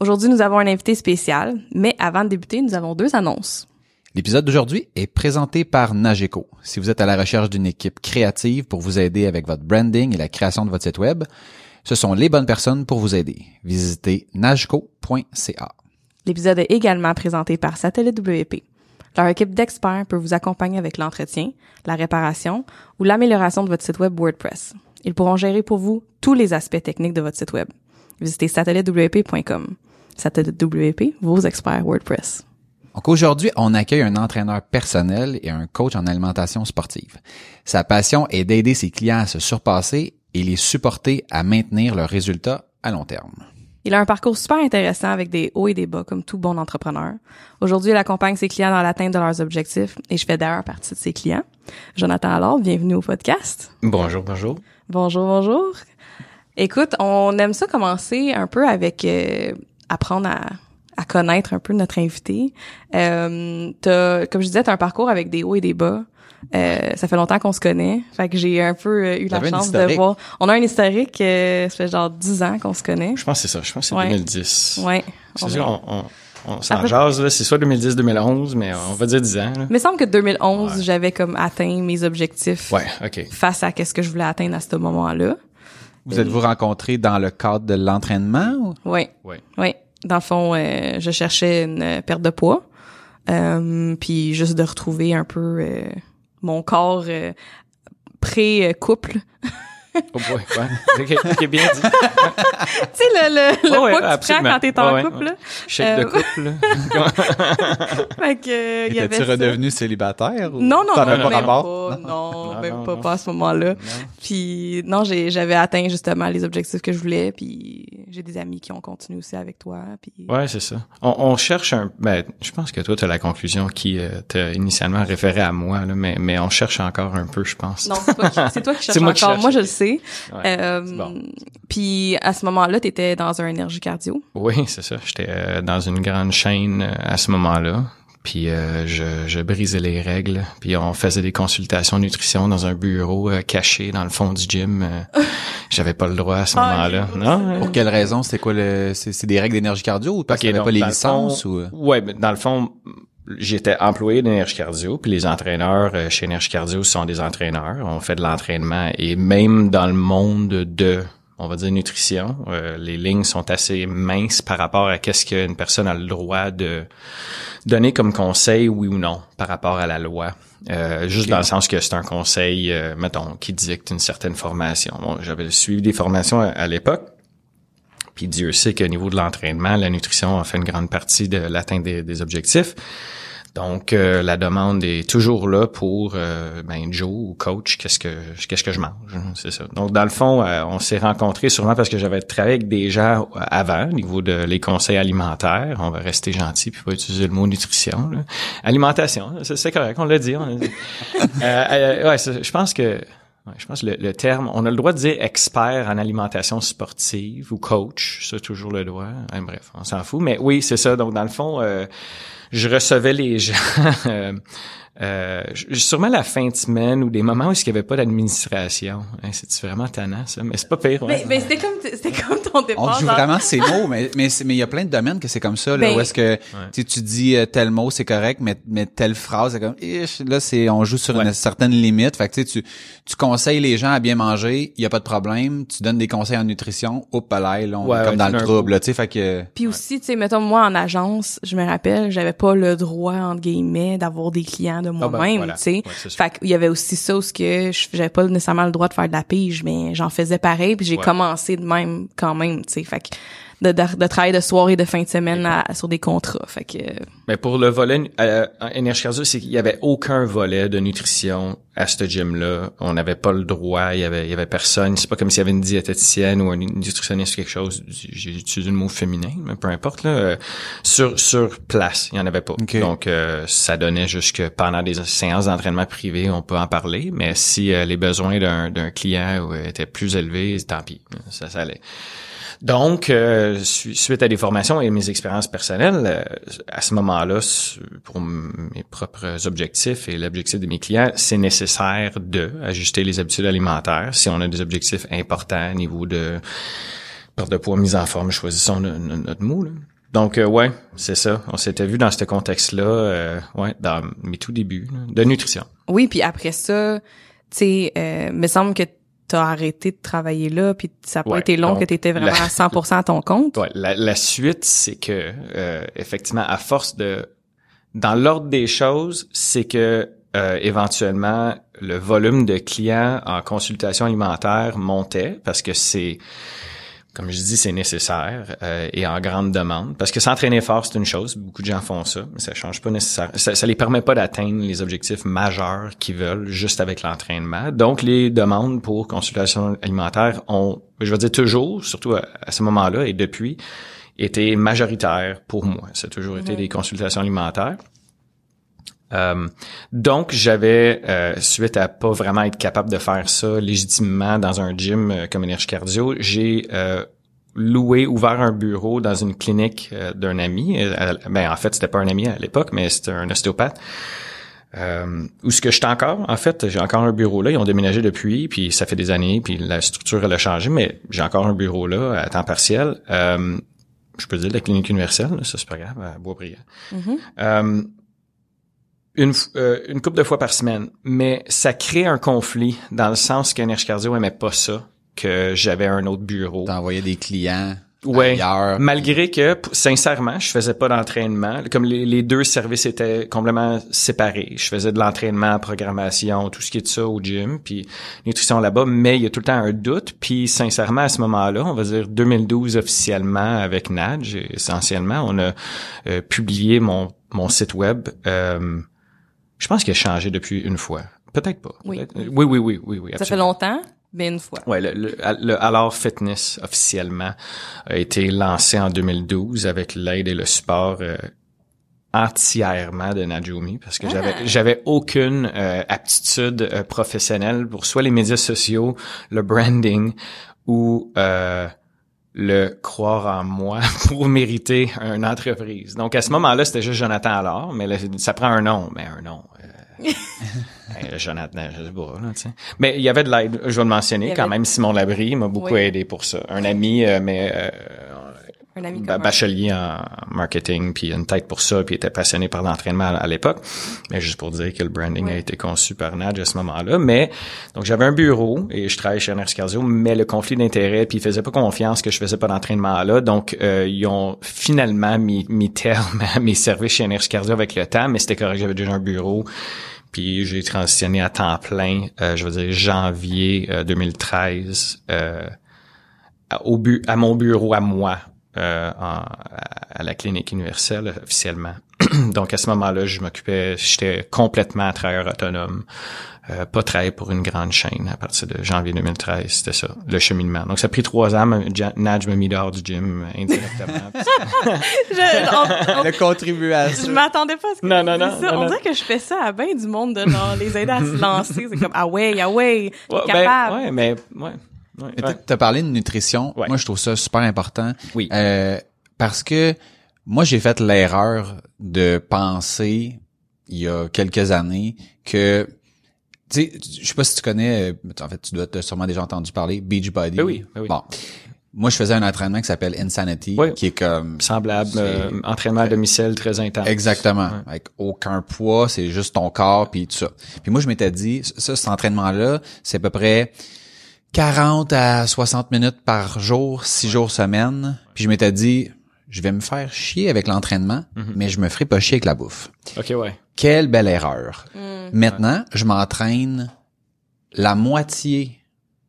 Aujourd'hui, nous avons un invité spécial, mais avant de débuter, nous avons deux annonces. L'épisode d'aujourd'hui est présenté par Nageco. Si vous êtes à la recherche d'une équipe créative pour vous aider avec votre branding et la création de votre site web, ce sont les bonnes personnes pour vous aider. Visitez nageco.ca. L'épisode est également présenté par Satellite WP. Leur équipe d'experts peut vous accompagner avec l'entretien, la réparation ou l'amélioration de votre site web WordPress. Ils pourront gérer pour vous tous les aspects techniques de votre site web. Visitez satellitewp.com. Satellite WP, vos experts WordPress. Donc aujourd'hui, on accueille un entraîneur personnel et un coach en alimentation sportive. Sa passion est d'aider ses clients à se surpasser et les supporter à maintenir leurs résultats à long terme. Il a un parcours super intéressant avec des hauts et des bas comme tout bon entrepreneur. Aujourd'hui, il accompagne ses clients dans l'atteinte de leurs objectifs et je fais d'ailleurs partie de ses clients. Jonathan alors, bienvenue au podcast. Bonjour, bonjour. Bonjour, bonjour. Écoute, on aime ça commencer un peu avec euh, apprendre à, à connaître un peu notre invité. Euh, t'as, comme je disais, tu as un parcours avec des hauts et des bas. Euh, ça fait longtemps qu'on se connaît. Fait que j'ai un peu euh, eu la chance de voir. On a un historique, euh, ça fait genre 10 ans qu'on se connaît. Je pense que c'est ça. Je pense que c'est Ouais. 2010. Ouais. C'est On- sûr, on, on, on s'en Après- jase, là. C'est soit 2010-2011, mais on va dire 10 ans, là. Il me semble que 2011, j'avais comme atteint mes objectifs Ouais, OK. face à qu'est-ce que je voulais atteindre à ce moment-là. Vous êtes-vous rencontrés dans le cadre de l'entraînement? ou? Oui. Ouais. Oui. Dans le fond, euh, je cherchais une perte de poids. Euh, puis juste de retrouver un peu euh, mon corps pré-couple. Oh boy, ouais. OK, OK, bien dit. tu sais, le, le, le Ouais, poids que tu prends quand t'es en Ouais, ouais. couple. là. Shake de Euh, couple, là. Fait que, euh, y ça. redevenu célibataire? ou Non, non, t'en non, as même pas pas. Non, Non, même non, pas, non. pas à ce moment-là. Puis non, j'ai, j'avais atteint justement les objectifs que je voulais. Puis j'ai des amis qui ont continué aussi avec toi. Puis Ouais, c'est ça. On, on cherche un. Ben, je pense que toi, tu as la conclusion qui euh, t'a initialement référé à moi, là, mais, mais on cherche encore un peu, je pense. non, c'est, qui- toi qui cherches qui encore. cherche, moi, je le sais. Ouais, Euh, c'est bon. Puis à ce moment-là, t'étais dans un énergie cardio. Oui, c'est ça. J'étais euh, dans une grande chaîne euh, à ce moment-là. Puis euh, je, je brisais les règles. Puis on faisait des consultations nutrition dans un bureau euh, caché dans le fond du gym. Euh, J'avais pas le droit à ce Ah, moment-là. Non. Pour quelle raison? C'était quoi le, c'est, des règles d'énergie cardio ou parce Ok, qu'il n'y avait donc, pas les licences fond- ou? Ouais, mais dans le fond, j'étais employé d'énergie cardio, puis les entraîneurs euh, chez énergie cardio sont des entraîneurs. On fait de l'entraînement et même dans le monde de on va dire nutrition, euh, les lignes sont assez minces par rapport à qu'est-ce qu'une personne a le droit de donner comme conseil, oui ou non, par rapport à la loi. Euh, juste dans le sens que c'est un conseil, euh, mettons, qui dicte une certaine formation. Bon, J'avais suivi des formations à, à l'époque, puis Dieu sait qu'au niveau de l'entraînement, la nutrition a fait une grande partie de l'atteinte des, des objectifs. Donc, euh, la demande est toujours là pour euh, ben, Joe ou coach, qu'est-ce que qu'est-ce que je mange, hein, c'est ça. Donc, dans le fond, euh, on s'est rencontrés sûrement parce que j'avais travaillé avec des gens euh, avant, au niveau de les conseils alimentaires. On va rester gentil puis pas utiliser le mot nutrition. là. Alimentation, c'est correct, on l'a dit. On dit. Euh, euh, ouais, je pense que Je pense que le, le terme, on a le droit de dire expert en alimentation sportive ou coach, ça toujours le droit. Hein, bref, on s'en fout. Mais oui, c'est ça. Donc dans le fond, euh, je recevais les gens. euh, sûrement la fin de semaine ou des moments où il n'y avait pas d'administration. Hein, c'est vraiment tannant, ça? Mais c'est pas pire. ouais. Mais, mais c'était comme c'était comme ton On départ. joue genre- vraiment ces mots, mais mais il y a plein de domaines que c'est comme ça là, Ben- où est-ce que tu sais, tu dis euh, tel mot c'est correct, mais mais telle phrase c'est comme Ish, là c'est on joue sur une Ouais. certaine limite. Fait que tu sais, tu tu cons- conseilles les gens à bien manger, il y a pas de problème. Tu donnes des conseils en nutrition, hop là, là, on est Ouais, comme ouais, dans le trouble, tu sais, fait que Puis aussi, tu sais, mettons, moi, en agence, je me rappelle, j'avais pas le droit, entre guillemets, d'avoir des clients de Ah ben, moi-même, voilà. tu sais. Ouais, fait qu'il y avait aussi ça où ce que j'avais pas nécessairement le droit de faire de la pige, mais j'en faisais pareil, puis j'ai Ouais. commencé de même, quand même, tu sais. Fait que de, de, de travailler de soir et de fin de semaine à- sur des contrats. Fait que, Mais pour le volet euh, en énergie cardio, c'est qu'il y avait aucun volet de nutrition à ce gym-là. On n'avait pas le droit, il y avait, il y avait personne. C'est pas comme s'il y avait une diététicienne ou un nutritionniste ou quelque chose. J'ai utilisé le mot féminin, mais peu importe là. Euh, Sur sur place, il y en avait pas. Ok. Donc euh, ça donnait juste que pendant des séances d'entraînement privées, on peut en parler. Mais si euh, les besoins d'un d'un client euh, étaient plus élevés, tant pis, ça ça allait. Donc, euh, su- suite à des formations et mes expériences personnelles, euh, à ce moment-là, pour mes propres objectifs et l'objectif de mes clients, c'est nécessaire de ajuster les habitudes alimentaires. Si on a des objectifs importants au niveau de perte de poids, mise en forme, choisissons no- no- notre mot. là. Donc, euh, ouais, c'est ça. On s'était vu dans ce contexte-là, euh, ouais, dans mes tout débuts là, de nutrition. oui, puis après ça, tu sais, euh, me semble que t'as arrêté de travailler là, puis ça a pas Ouais, été long donc, que t'étais vraiment la- à 100% à ton compte? Ouais, la, la suite, c'est que euh, effectivement, à force de, dans l'ordre des choses, c'est que euh, éventuellement le volume de clients en consultation alimentaire montait parce que c'est comme je dis, c'est nécessaire euh, et en grande demande. Parce que s'entraîner fort, c'est une chose. Beaucoup de gens font ça, mais ça change pas nécessaire. Ça, ça les permet pas d'atteindre les objectifs majeurs qu'ils veulent juste avec l'entraînement. Donc, les demandes pour consultation alimentaire ont, je veux dire toujours, surtout à, à ce moment-là et depuis, été majoritaires pour moi. Ça a toujours été des consultations alimentaires. Euh, donc, j'avais, euh, suite à pas vraiment être capable de faire ça légitimement dans un gym euh, comme Énergie Cardio, j'ai euh, loué, ouvert un bureau dans une clinique d'un ami. Ben, en fait, c'était pas un ami à l'époque, mais c'était un ostéopathe. Euh, où ce que j'étais encore, en fait, j'ai encore un bureau là. Ils ont déménagé depuis, puis ça fait des années, puis la structure elle a changé, mais j'ai encore un bureau là à temps partiel. Euh, je peux dire la clinique universelle, là, ça c'est pas grave, à Boisbriand. Mhm. Euh, une, euh, une couple de fois par semaine. Mais ça crée un conflit dans le sens qu'Énergie Cardio aimait pas ça, que j'avais un autre bureau. t'envoyais des clients Ouais. ailleurs. Malgré que, sincèrement, je faisais pas d'entraînement. Comme les, les deux services étaient complètement séparés. Je faisais de l'entraînement, programmation, tout ce qui est de ça au gym, puis nutrition là-bas, mais il y a tout le temps un doute. Puis sincèrement, à ce moment-là, on va dire 2012 officiellement avec Nadj, essentiellement, on a euh, publié mon, mon site web. euh, je pense qu'il a changé depuis une fois. Peut-être pas. Oui. Oui, oui, oui, oui, oui. Ça fait longtemps, mais une fois. Ouais, le, le, le Alors Fitness officiellement a été lancé en 2012 avec l'aide et le support euh, entièrement de Najumi parce que j'avais j'avais aucune euh, aptitude euh, professionnelle pour soit les médias sociaux, le branding ou euh, le croire en moi pour mériter une entreprise. Donc à ce moment-là, c'était juste Jonathan alors, mais là, ça prend un nom, mais un nom. euh, euh, Jonathan, je sais pas, là, tu sais. Mais il y avait de l'aide, je vais le mentionner quand même. Simon Labrie m'a beaucoup Oui. aidé pour ça. Un ami, euh, mais euh, Un ami ba- commun. bachelier en marketing, puis une tête pour ça, puis était passionné par l'entraînement à, l'époque. Mais juste pour dire que le branding a été conçu par Nadj à ce moment-là. Mais donc j'avais un bureau et je travaillais chez Energy Cardio, mais le conflit d'intérêt, puis ils faisaient pas confiance que je faisais pas d'entraînement là. Donc euh, ils ont finalement mis, mis terme à mes services chez Energy Cardio avec le temps, mais c'était correct, j'avais déjà un bureau. Puis j'ai transitionné à temps plein, euh, je veux dire janvier euh, 2013, euh, à- au bu à mon bureau à moi euh, en- à, à la clinique universelle officiellement. Donc à ce moment-là, je m'occupais, j'étais complètement travailleur autonome, euh, pas travailler pour une grande chaîne à partir de janvier 2013, c'était ça, le cheminement. Donc ça a pris trois ans, Nadj m'a mis dehors du gym indirectement. Je, on- on- Le contribuer à ça. je m'attendais pas à ce que Non, tu non, non, ça. non, On non. dirait que je fais ça à bien du monde de genre les aider à se lancer. C'est comme ah ouais, ah ouais, t'es Ouais, ben, capable. ouais, mais ouais. Ouais, t'as- T'as parlé de nutrition. Ouais. Moi, je trouve ça super important. Oui. Euh, parce que moi, j'ai fait l'erreur de penser il y a quelques années que tu sais, je sais pas si tu connais, euh, en fait, tu dois sûrement déjà entendu parler Beachbody. Ben oui, ben oui. Bon. Moi, je faisais un entraînement qui s'appelle Insanity, Oui. qui est comme Semblable, euh, entraînement à domicile très intense. Exactement. Avec aucun poids, c'est juste ton corps puis tout ça. Puis moi, je m'étais dit, ça, cet entraînement-là, c'est à peu près 40 à 60 minutes par jour, 6 jours semaine. Puis je m'étais dit, je vais me faire chier avec l'entraînement, mais je me ferai pas chier avec la bouffe. OK, ouais. Quelle belle erreur. Maintenant, je m'entraîne la moitié,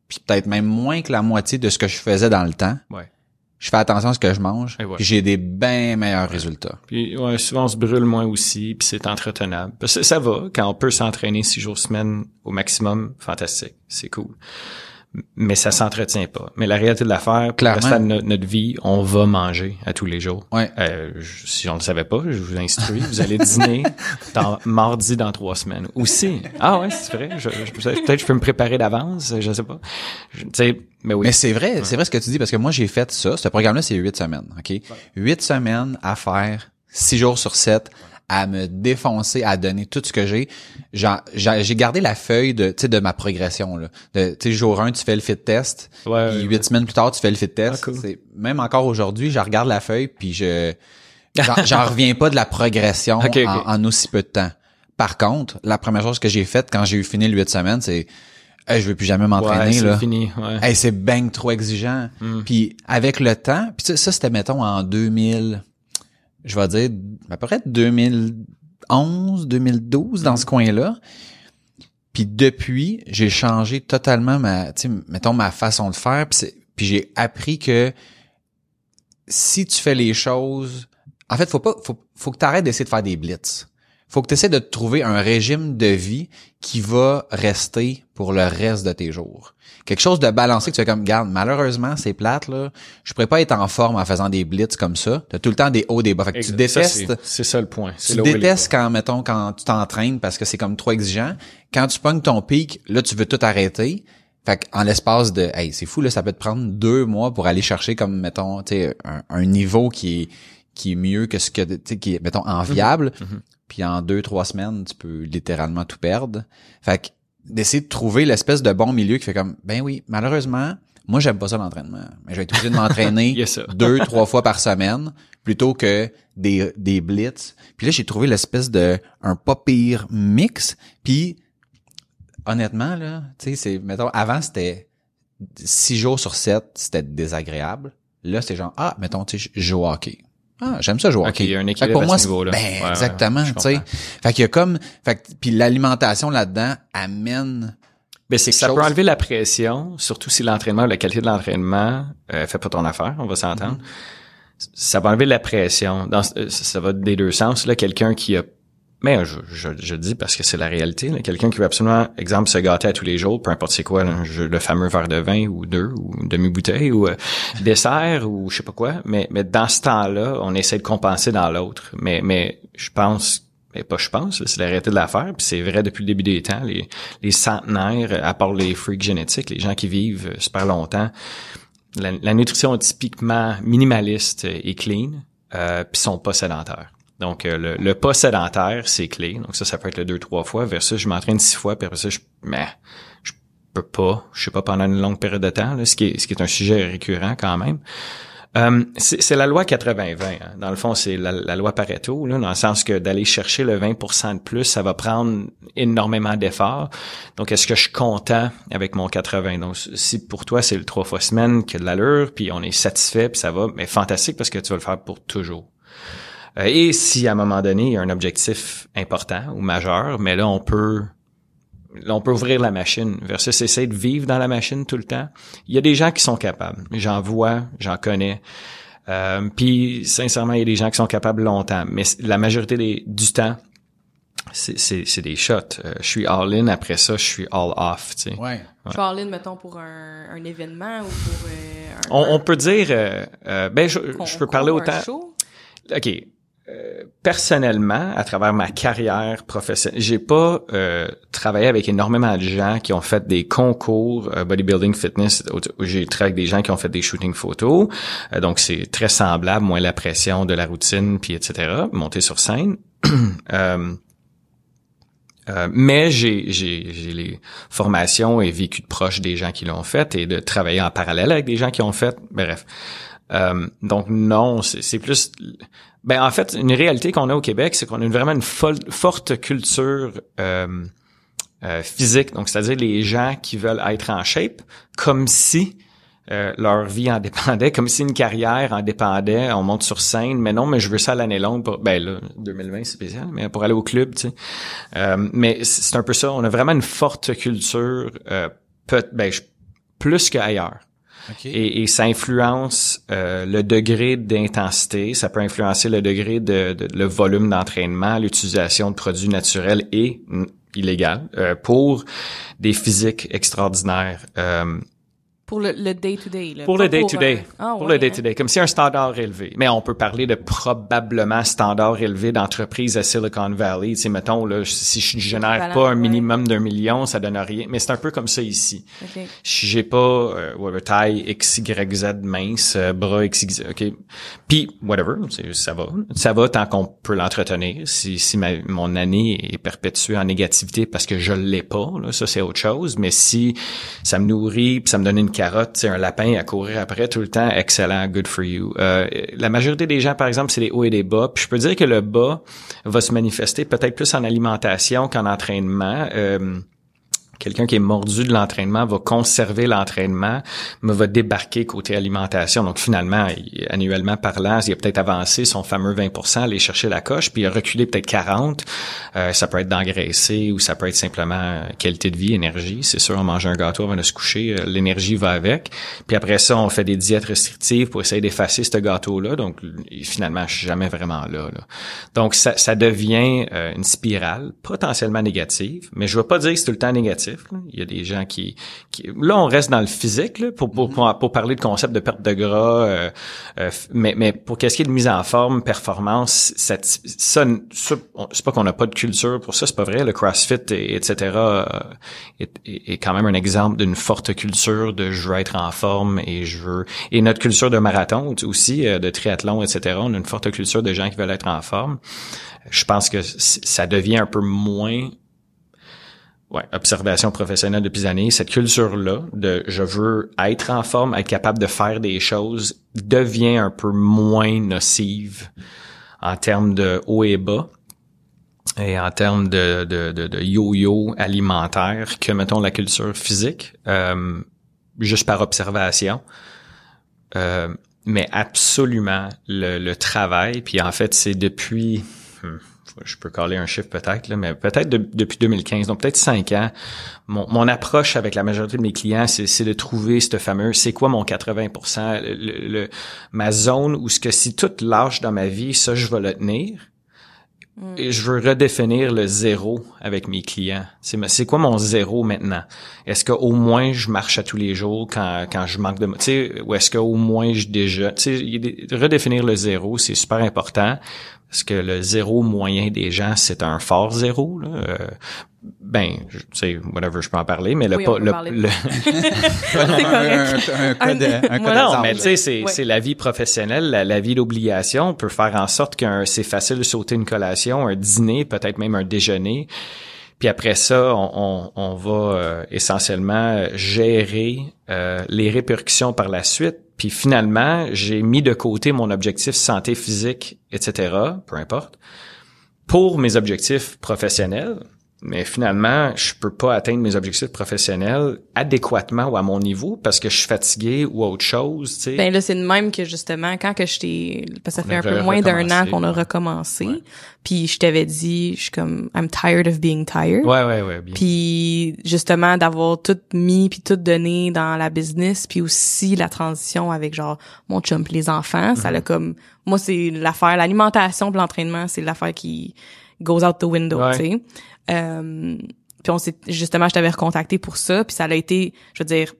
puis peut-être même moins que la moitié de ce que je faisais dans le temps. Ouais. Je fais attention à ce que je mange, Et voilà. puis j'ai des bien meilleurs résultats. Puis ouais, souvent on se brûle moins aussi, puis c'est entretenable. Parce que ça va, quand on peut s'entraîner six jours semaine au maximum, fantastique, c'est cool. Mais ça s'entretient pas. Mais la réalité de l'affaire, pour le restant de no- notre vie, on va manger à tous les jours. Ouais. Euh, je- si on ne le savait pas, je vous instruis, vous allez dîner dans, mardi dans trois semaines. Aussi. Ah ouais, c'est vrai. Je, je- peut-être que je peux me préparer d'avance, je sais pas. Je- Tu sais, mais oui. Mais c'est vrai, c'est vrai ce que tu dis parce que moi j'ai fait ça. Ce programme-là c'est huit semaines, ok? Huit semaines à faire, six jours sur sept, à me défoncer, à donner tout ce que j'ai. J'ai gardé la feuille de, tu sais, de ma progression là. De, tu sais, jour 1, tu fais le fit test. Ouais, puis ouais, huit semaines plus tard, tu fais le fit test. Ah, cool. Même encore aujourd'hui, je regarde la feuille puis je j'en reviens pas de la progression Ok, ok. En, en aussi peu de temps. Par contre, la première chose que j'ai faite quand j'ai eu fini le huit semaines, c'est Hey, je veux plus jamais m'entraîner ouais, là. fini. Hey, c'est bang trop exigeant. Mm. Puis avec le temps, puis ça, ça, c'était mettons en 2000, je vais dire à peu près 2011, 2012 dans ce coin-là. Puis depuis, j'ai changé totalement ma, tu sais, mettons ma façon de faire. Puis j'ai appris que si tu fais les choses, en fait, faut pas, faut, faut que tu arrêtes d'essayer de faire des blitz. Faut que tu essaies de te trouver un régime de vie qui va rester pour le reste de tes jours. Quelque chose de balancé que tu fais comme, garde, malheureusement, c'est plate, là. Je pourrais pas être en forme en faisant des blitz comme ça. T'as tout le temps des hauts, des bas. Fait que tu détestes, c'est- ça le point. Tu détestes quand, mettons, quand tu t'entraînes parce que c'est comme trop exigeant. Quand tu pognes ton pic, là, tu veux tout arrêter. Fait en l'espace de, hey, c'est fou, là, ça peut te prendre deux mois pour aller chercher comme, mettons, tu un, un niveau qui est, qui est mieux que ce que, tu sais, qui est, mettons, enviable. Mhm. Puis en deux, trois semaines, tu peux littéralement tout perdre. Fait que, d'essayer de trouver l'espèce de bon milieu qui fait comme, ben oui, malheureusement, moi, j'aime pas ça l'entraînement. Mais je vais être obligé de m'entraîner deux, trois fois par semaine plutôt que des, des blitz. Puis là, j'ai trouvé l'espèce de un pas pire mix. Puis honnêtement, là, tu sais, c'est, mettons, avant, c'était six jours sur sept, c'était désagréable. Là, c'est genre, ah, mettons, tu sais, je joue au hockey. Ah, j'aime ça jouer au Ok, hockey. il y a un équilibre pour à moi, ce niveau-là. ben, Ouais, exactement, tu sais. Fait qu'il y a comme, fait que- puis l'alimentation là-dedans amène Ben, c'est que ça peut enlever la pression, surtout si l'entraînement, la qualité de l'entraînement euh, fait pas ton affaire, on va s'entendre. Mm-hmm. Ça va enlever la pression. Dans, euh, ça ça va des deux sens. Là, quelqu'un qui a mais je, je, je le dis parce que c'est la réalité. Quelqu'un qui veut absolument, exemple, se gâter à tous les jours, peu importe c'est quoi, je- le fameux verre de vin ou deux, ou demi-bouteille, ou euh, dessert, ou je sais pas quoi. Mais, mais dans ce temps-là, on essaie de compenser dans l'autre. Mais, mais je pense mais pas je pense, c'est la réalité de l'affaire, puis c'est vrai depuis le début des temps. Les, les centenaires, à part les freaks génétiques, les gens qui vivent euh, super longtemps, la, la nutrition est typiquement minimaliste et clean, euh, puis sont pas sédentaires. Donc, euh, le, le pas sédentaire, c'est clé. Donc, ça, ça peut être le deux, trois fois. Versus, je m'entraîne six fois, puis après ça, je, mais, je peux pas, je sais pas, pendant une longue période de temps, là, ce, qui est, ce qui est un sujet récurrent quand même. Euh, c'est c'est la loi 80-20. hein. Dans le fond, c'est la, la loi Pareto, là, dans le sens que d'aller chercher le 20% de plus, ça va prendre énormément d'efforts. Donc, est-ce que je suis content avec mon 80? Donc, si pour toi, c'est le trois fois semaine qui a de l'allure, puis on est satisfait, puis ça va, mais fantastique parce que tu vas le faire pour toujours. Euh, et si à un moment donné, il y a un objectif important ou majeur, mais là, on peut là, on peut ouvrir la machine versus essayer de vivre dans la machine tout le temps. Il y a des gens qui sont capables. J'en vois, j'en connais. Euh, Puis, sincèrement, il y a des gens qui sont capables longtemps. Mais la majorité des, du temps, c'est- c'est c'est des shots. Euh, je suis all-in, après ça, je suis all-off. tu sais. Ouais. Je suis ligne, mettons, pour un, un événement ou pour euh, un, On, on peut dire... euh, euh, ben, je, je peux parler autant... OK. Euh, personnellement, à travers ma carrière professionnelle, j'ai pas euh, travaillé avec énormément de gens qui ont fait des concours euh, bodybuilding fitness. J'ai travaillé avec des gens qui ont fait des shootings photos, Euh, donc c'est très semblable, moins la pression de la routine, puis etc. Monter sur scène. Mais j'ai, j'ai, j'ai les formations et vécu de proche des gens qui l'ont fait et de travailler en parallèle avec des gens qui l'ont fait. Bref. Donc non, c'est, c'est plus... Ben en fait, une réalité qu'on a au Québec, c'est qu'on a vraiment une forte culture euh, euh, physique. Donc, c'est-à-dire les gens qui veulent être en shape, comme si euh, leur vie en dépendait, comme si une carrière en dépendait. On monte sur scène, mais non, mais je veux ça l'année longue. Pour, ben là, 2020 c'est spécial, mais pour aller au club, tu sais. Euh, mais c'est un peu ça. On a vraiment une forte culture, euh, peut, ben, plus qu'ailleurs. Et, et, ça influence euh, le degré d'intensité, ça peut influencer le degré de, de le volume d'entraînement, l'utilisation de produits naturels et illégaux pour des physiques extraordinaires. Pour le, day-to-day. Pour le day-to-day. Ah, pour le day-to-day. Comme si un standard élevé. Mais on peut parler de probablement standard élevé d'entreprise à Silicon Valley. Tu sais, mettons, là, si je génère pas un minimum d'un million, ça donne rien. Mais c'est un peu comme ça ici. Si j'ai pas, euh, taille X, Y, Z mince, euh, bras X, Y, OK. Puis, whatever, ça va. Ça va tant qu'on peut l'entretenir. Si, si ma, mon année est perpétuée en négativité parce que je l'ai pas, là, ça c'est autre chose. Mais si ça me nourrit puis ça me donne une carotte, c'est un lapin à courir après tout le temps, excellent, good for you. Euh, la majorité des gens, par exemple, c'est des hauts et des bas. Puis je peux dire que le bas va se manifester peut-être plus en alimentation qu'en entraînement. Euh, quelqu'un qui est mordu de l'entraînement va conserver l'entraînement, mais va débarquer côté alimentation. Donc finalement, annuellement parlant, il a peut-être avancé son fameux 20% aller chercher la coche, puis il a reculé peut-être 40. Euh, ça peut être d'engraisser ou ça peut être simplement qualité de vie, énergie. C'est sûr, on mange un gâteau avant de se coucher, euh, l'énergie va avec. Puis après ça, on fait des diètes restrictives pour essayer d'effacer ce gâteau-là. Donc finalement, je suis jamais vraiment là. Donc ça, ça devient euh, une spirale potentiellement négative, mais je veux pas dire que c'est tout le temps négatif il y a des gens qui, là on reste dans le physique là, pour, pour, pour, parler de concept de perte de gras, euh, euh, mais, mais pour qu'est-ce qui est de mise en forme, performance, ça, ça, c'est pas qu'on n'a pas de culture pour ça, c'est pas vrai. Le CrossFit et, etc. Euh, est, est, quand même un exemple d'une forte culture de je veux être en forme et je veux et notre culture de marathon aussi, de triathlon, etc. On a une forte culture de gens qui veulent être en forme. Je pense que ça devient un peu moins ouais, observation professionnelle depuis des années, cette culture-là de je veux être en forme, être capable de faire des choses, devient un peu moins nocive en termes de haut et bas et en termes de, de, de, yo-yo alimentaire que, mettons, la culture physique, euh, juste par observation. Euh, mais absolument le, travail, puis en fait, c'est depuis... Hmm, je peux coller un chiffre peut-être, mais peut-être depuis 2015, donc peut-être cinq ans, mon, mon, approche avec la majorité de mes clients, c'est de trouver ce fameux, c'est quoi mon 80%, le, ma zone où ce que si tout lâche dans ma vie, ça, je vais le tenir. Je veux redéfinir le zéro avec mes clients. C'est quoi mon zéro maintenant? Est-ce qu'au moins je marche à tous les jours quand, quand je manque de... Tu sais, ou est-ce qu'au moins je déjà... Tu sais, redéfinir le zéro, c'est super important. Parce que le zéro moyen des gens, c'est un fort zéro. Là. Euh, ben, tu sais, whatever, je peux en parler, mais le oui, pas le, le un, un, non, mais tu sais, c'est c'est la vie professionnelle, la, vie d'obligation peut faire en sorte que c'est facile de sauter une collation, un dîner, peut-être même un déjeuner. Puis après ça, on, on, on va euh, essentiellement gérer euh, les répercussions par la suite. Puis finalement, j'ai mis de côté mon objectif santé physique, etc., peu importe, pour mes objectifs professionnels mais finalement, je peux pas atteindre mes objectifs professionnels adéquatement ou à mon niveau parce que je suis fatigué ou autre chose, tu sais. Ben là, c'est de même que justement, quand que je t'ai, parce que ça fait un peu moins d'un an qu'on a recommencé, puis je t'avais dit, je suis comme, I'm tired of being tired. Ouais, ouais, ouais. Bien. Puis justement, d'avoir tout mis puis tout donné dans la business, puis aussi la transition avec genre mon chum les enfants, ça mm-hmm. l'a comme, moi c'est l'affaire, l'alimentation l'entraînement, c'est l'affaire qui goes out the window, tu sais. Euh, puis on s'est justement, je t'avais recontacté pour ça, puis ça a été, je veux dire,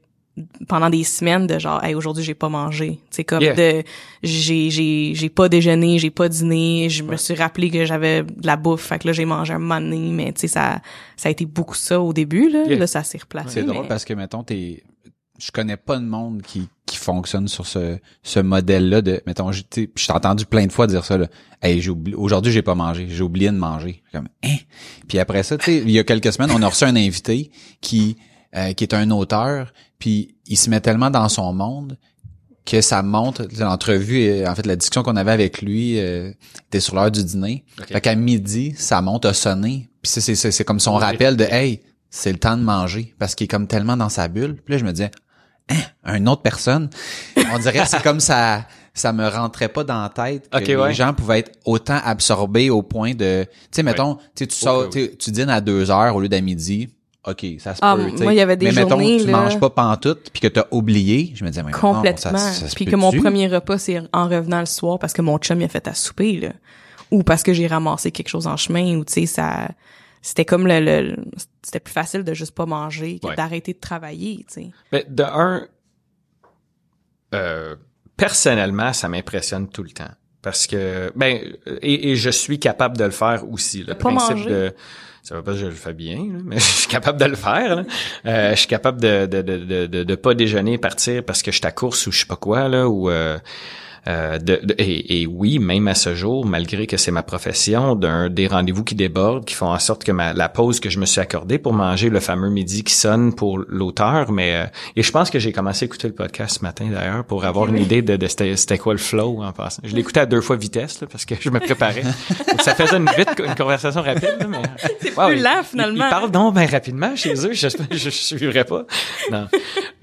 pendant des semaines de genre, hey, aujourd'hui j'ai pas mangé, c'est comme de, j'ai j'ai j'ai pas déjeuné, j'ai pas dîné, je me suis rappelé que j'avais de la bouffe, fait que là j'ai mangé un moment donné, mais tu sais ça ça a été beaucoup ça au début là, là ça s'est replacé. C'est drôle parce que mettons t'es je connais pas de monde qui, qui fonctionne sur ce, ce modèle-là de, mettons, je t'ai entendu plein de fois dire ça, là. Hey, j'ai oublié, aujourd'hui, j'ai pas mangé. J'ai oublié de manger. Comme, hein? Puis après ça, tu sais, il y a quelques semaines, on a reçu un invité qui, euh, qui est un auteur, puis il se met tellement dans son monde que ça monte l'entrevue en fait la discussion qu'on avait avec lui euh, était sur l'heure du dîner. Fait qu'à midi, ça monte à sonner. Puis c'est c'est c'est comme son rappel de hey, c'est le temps de manger parce qu'il est comme tellement dans sa bulle. Puis là je me disais hein, une autre personne, on dirait c'est comme ça ça me rentrait pas dans la tête que les ouais. gens pouvaient être autant absorbés au point de tu sais mettons tu sais, tu sors Ok, tu sais, tu dînes à deux heures au lieu d'à midi. OK, ça se Ah, peut. tu sais. moi, il y avait des Mais mettons journées, tu là- manges pas pantoute puis que t'as oublié, je me disais mais non, Complètement. ça- ça se Puis que mon premier repas, c'est en revenant le soir parce que mon chum il a fait à souper, là. Ou parce que j'ai ramassé quelque chose en chemin, ou tu sais, ça... C'était comme le... le- c'était plus facile de juste pas manger que Ouais. d'arrêter de travailler, tu sais. Mais de un, euh, personnellement, ça m'impressionne tout le temps. Parce que, ben, et, et je suis capable de le faire aussi. Le pas principe manger. de, ça veut pas que je le fais bien, là, mais je suis capable de le faire. là. Euh, je suis capable de de, de, de, de, de pas déjeuner, partir parce que je suis à course ou je sais pas quoi là, ou euh, euh, de, de- et, et oui, même à ce jour, malgré que c'est ma profession, d'un des rendez-vous qui débordent, qui font en sorte que ma, la pause que je me suis accordée pour manger le fameux midi qui sonne pour l'auteur, mais euh, et je pense que j'ai commencé à écouter le podcast ce matin d'ailleurs pour avoir une idée de, de c'était, quoi le flow en passant. Je l'écoutais à deux fois vitesse là, parce que je me préparais. Donc, ça faisait une vite une conversation rapide, là, mais C'est Wow, plus ils- finalement. Ils parlent donc bien rapidement chez eux. Je je, je suivrai pas. Non.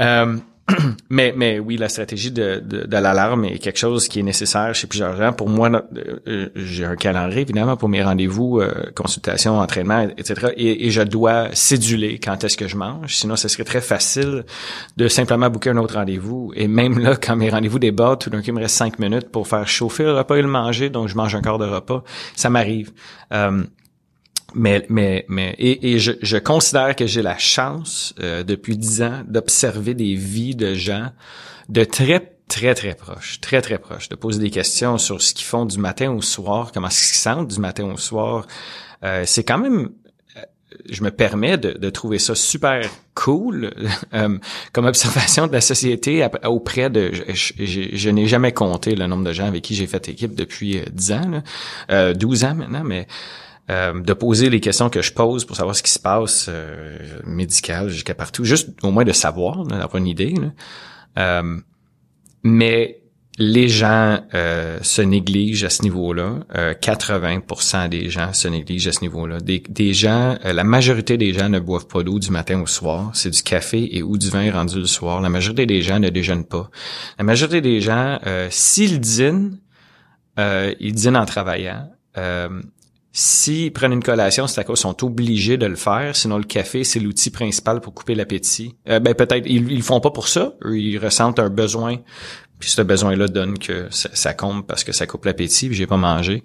Euh, mais mais oui, la stratégie de, de, de l'alarme est quelque chose qui est nécessaire chez plusieurs gens. Pour moi, no- euh, j'ai un calendrier évidemment pour mes rendez-vous, euh, consultations, entraînement, etc. Et, et je dois céduler quand est-ce que je mange. Sinon, ce serait très facile de simplement booker un autre rendez-vous. Et même là, quand mes rendez-vous débordent, tout d'un coup, il me reste cinq minutes pour faire chauffer le repas et le manger, donc je mange un quart de repas. Ça m'arrive. Euh, mais mais mais et, et je, je considère que j'ai la chance euh, depuis dix ans d'observer des vies de gens de très très très proches, très très proches, de poser des questions sur ce qu'ils font du matin au soir, comment est-ce qu'ils sentent du matin au soir. Euh, c'est quand même euh, je me permets de, de trouver ça super cool euh, comme observation de la société auprès de je, je- je- n'ai jamais compté le nombre de gens avec qui j'ai fait équipe depuis euh, 10 ans là, euh, 12 ans maintenant mais euh, de poser les questions que je pose pour savoir ce qui se passe euh, médical jusqu'à partout, juste au moins de savoir, d'avoir une idée. là. Euh, mais les gens euh, se négligent à ce niveau-là. Euh, 80% des gens se négligent à ce niveau-là. Des, des gens, euh, la majorité des gens ne boivent pas d'eau du matin au soir. C'est du café et ou du vin rendu le soir. La majorité des gens ne déjeunent pas. La majorité des gens, euh, s'ils dînent, euh, ils dînent en travaillant. Euh, S'ils prennent une collation, c'est à cause sont obligés de le faire. Sinon, le café, c'est l'outil principal pour couper l'appétit. Euh, ben peut-être ils, ils le font pas pour ça. Ils ressentent un besoin. Puis ce besoin-là donne que ça, ça compte parce que ça coupe l'appétit. Puis j'ai pas mangé.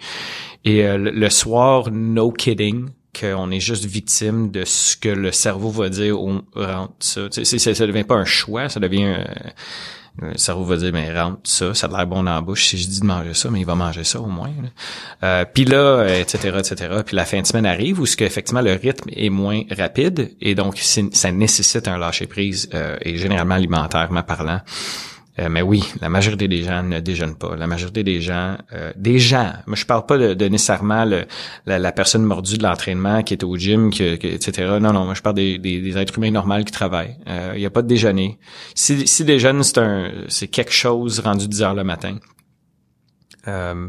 Et euh, le, soir, no kidding, qu'on est juste victime de ce que le cerveau va dire. On rentre ça. Tu sais, c'est- ça, ça devient pas un choix. Ça devient euh, le cerveau va dire, mais rentre ça, ça a l'air bon dans la bouche. Si je dis de manger ça, mais il va manger ça au moins. Euh, puis là, euh, etc., etc. Puis la fin de semaine arrive où ce que effectivement le rythme est moins rapide et donc ça nécessite un lâcher prise euh, et généralement alimentairement parlant. Euh, mais oui, la majorité des gens ne déjeunent pas. La majorité des gens, euh, des gens. Moi, je parle pas de, de nécessairement le- la, la personne mordue de l'entraînement qui est au gym, que, que- etc. Non, non. Moi, je parle des, des, des êtres humains normaux qui travaillent. Il n'y a pas de déjeuner. Si, si déjeune, c'est un, c'est quelque chose rendu 10 heures le matin. Euh,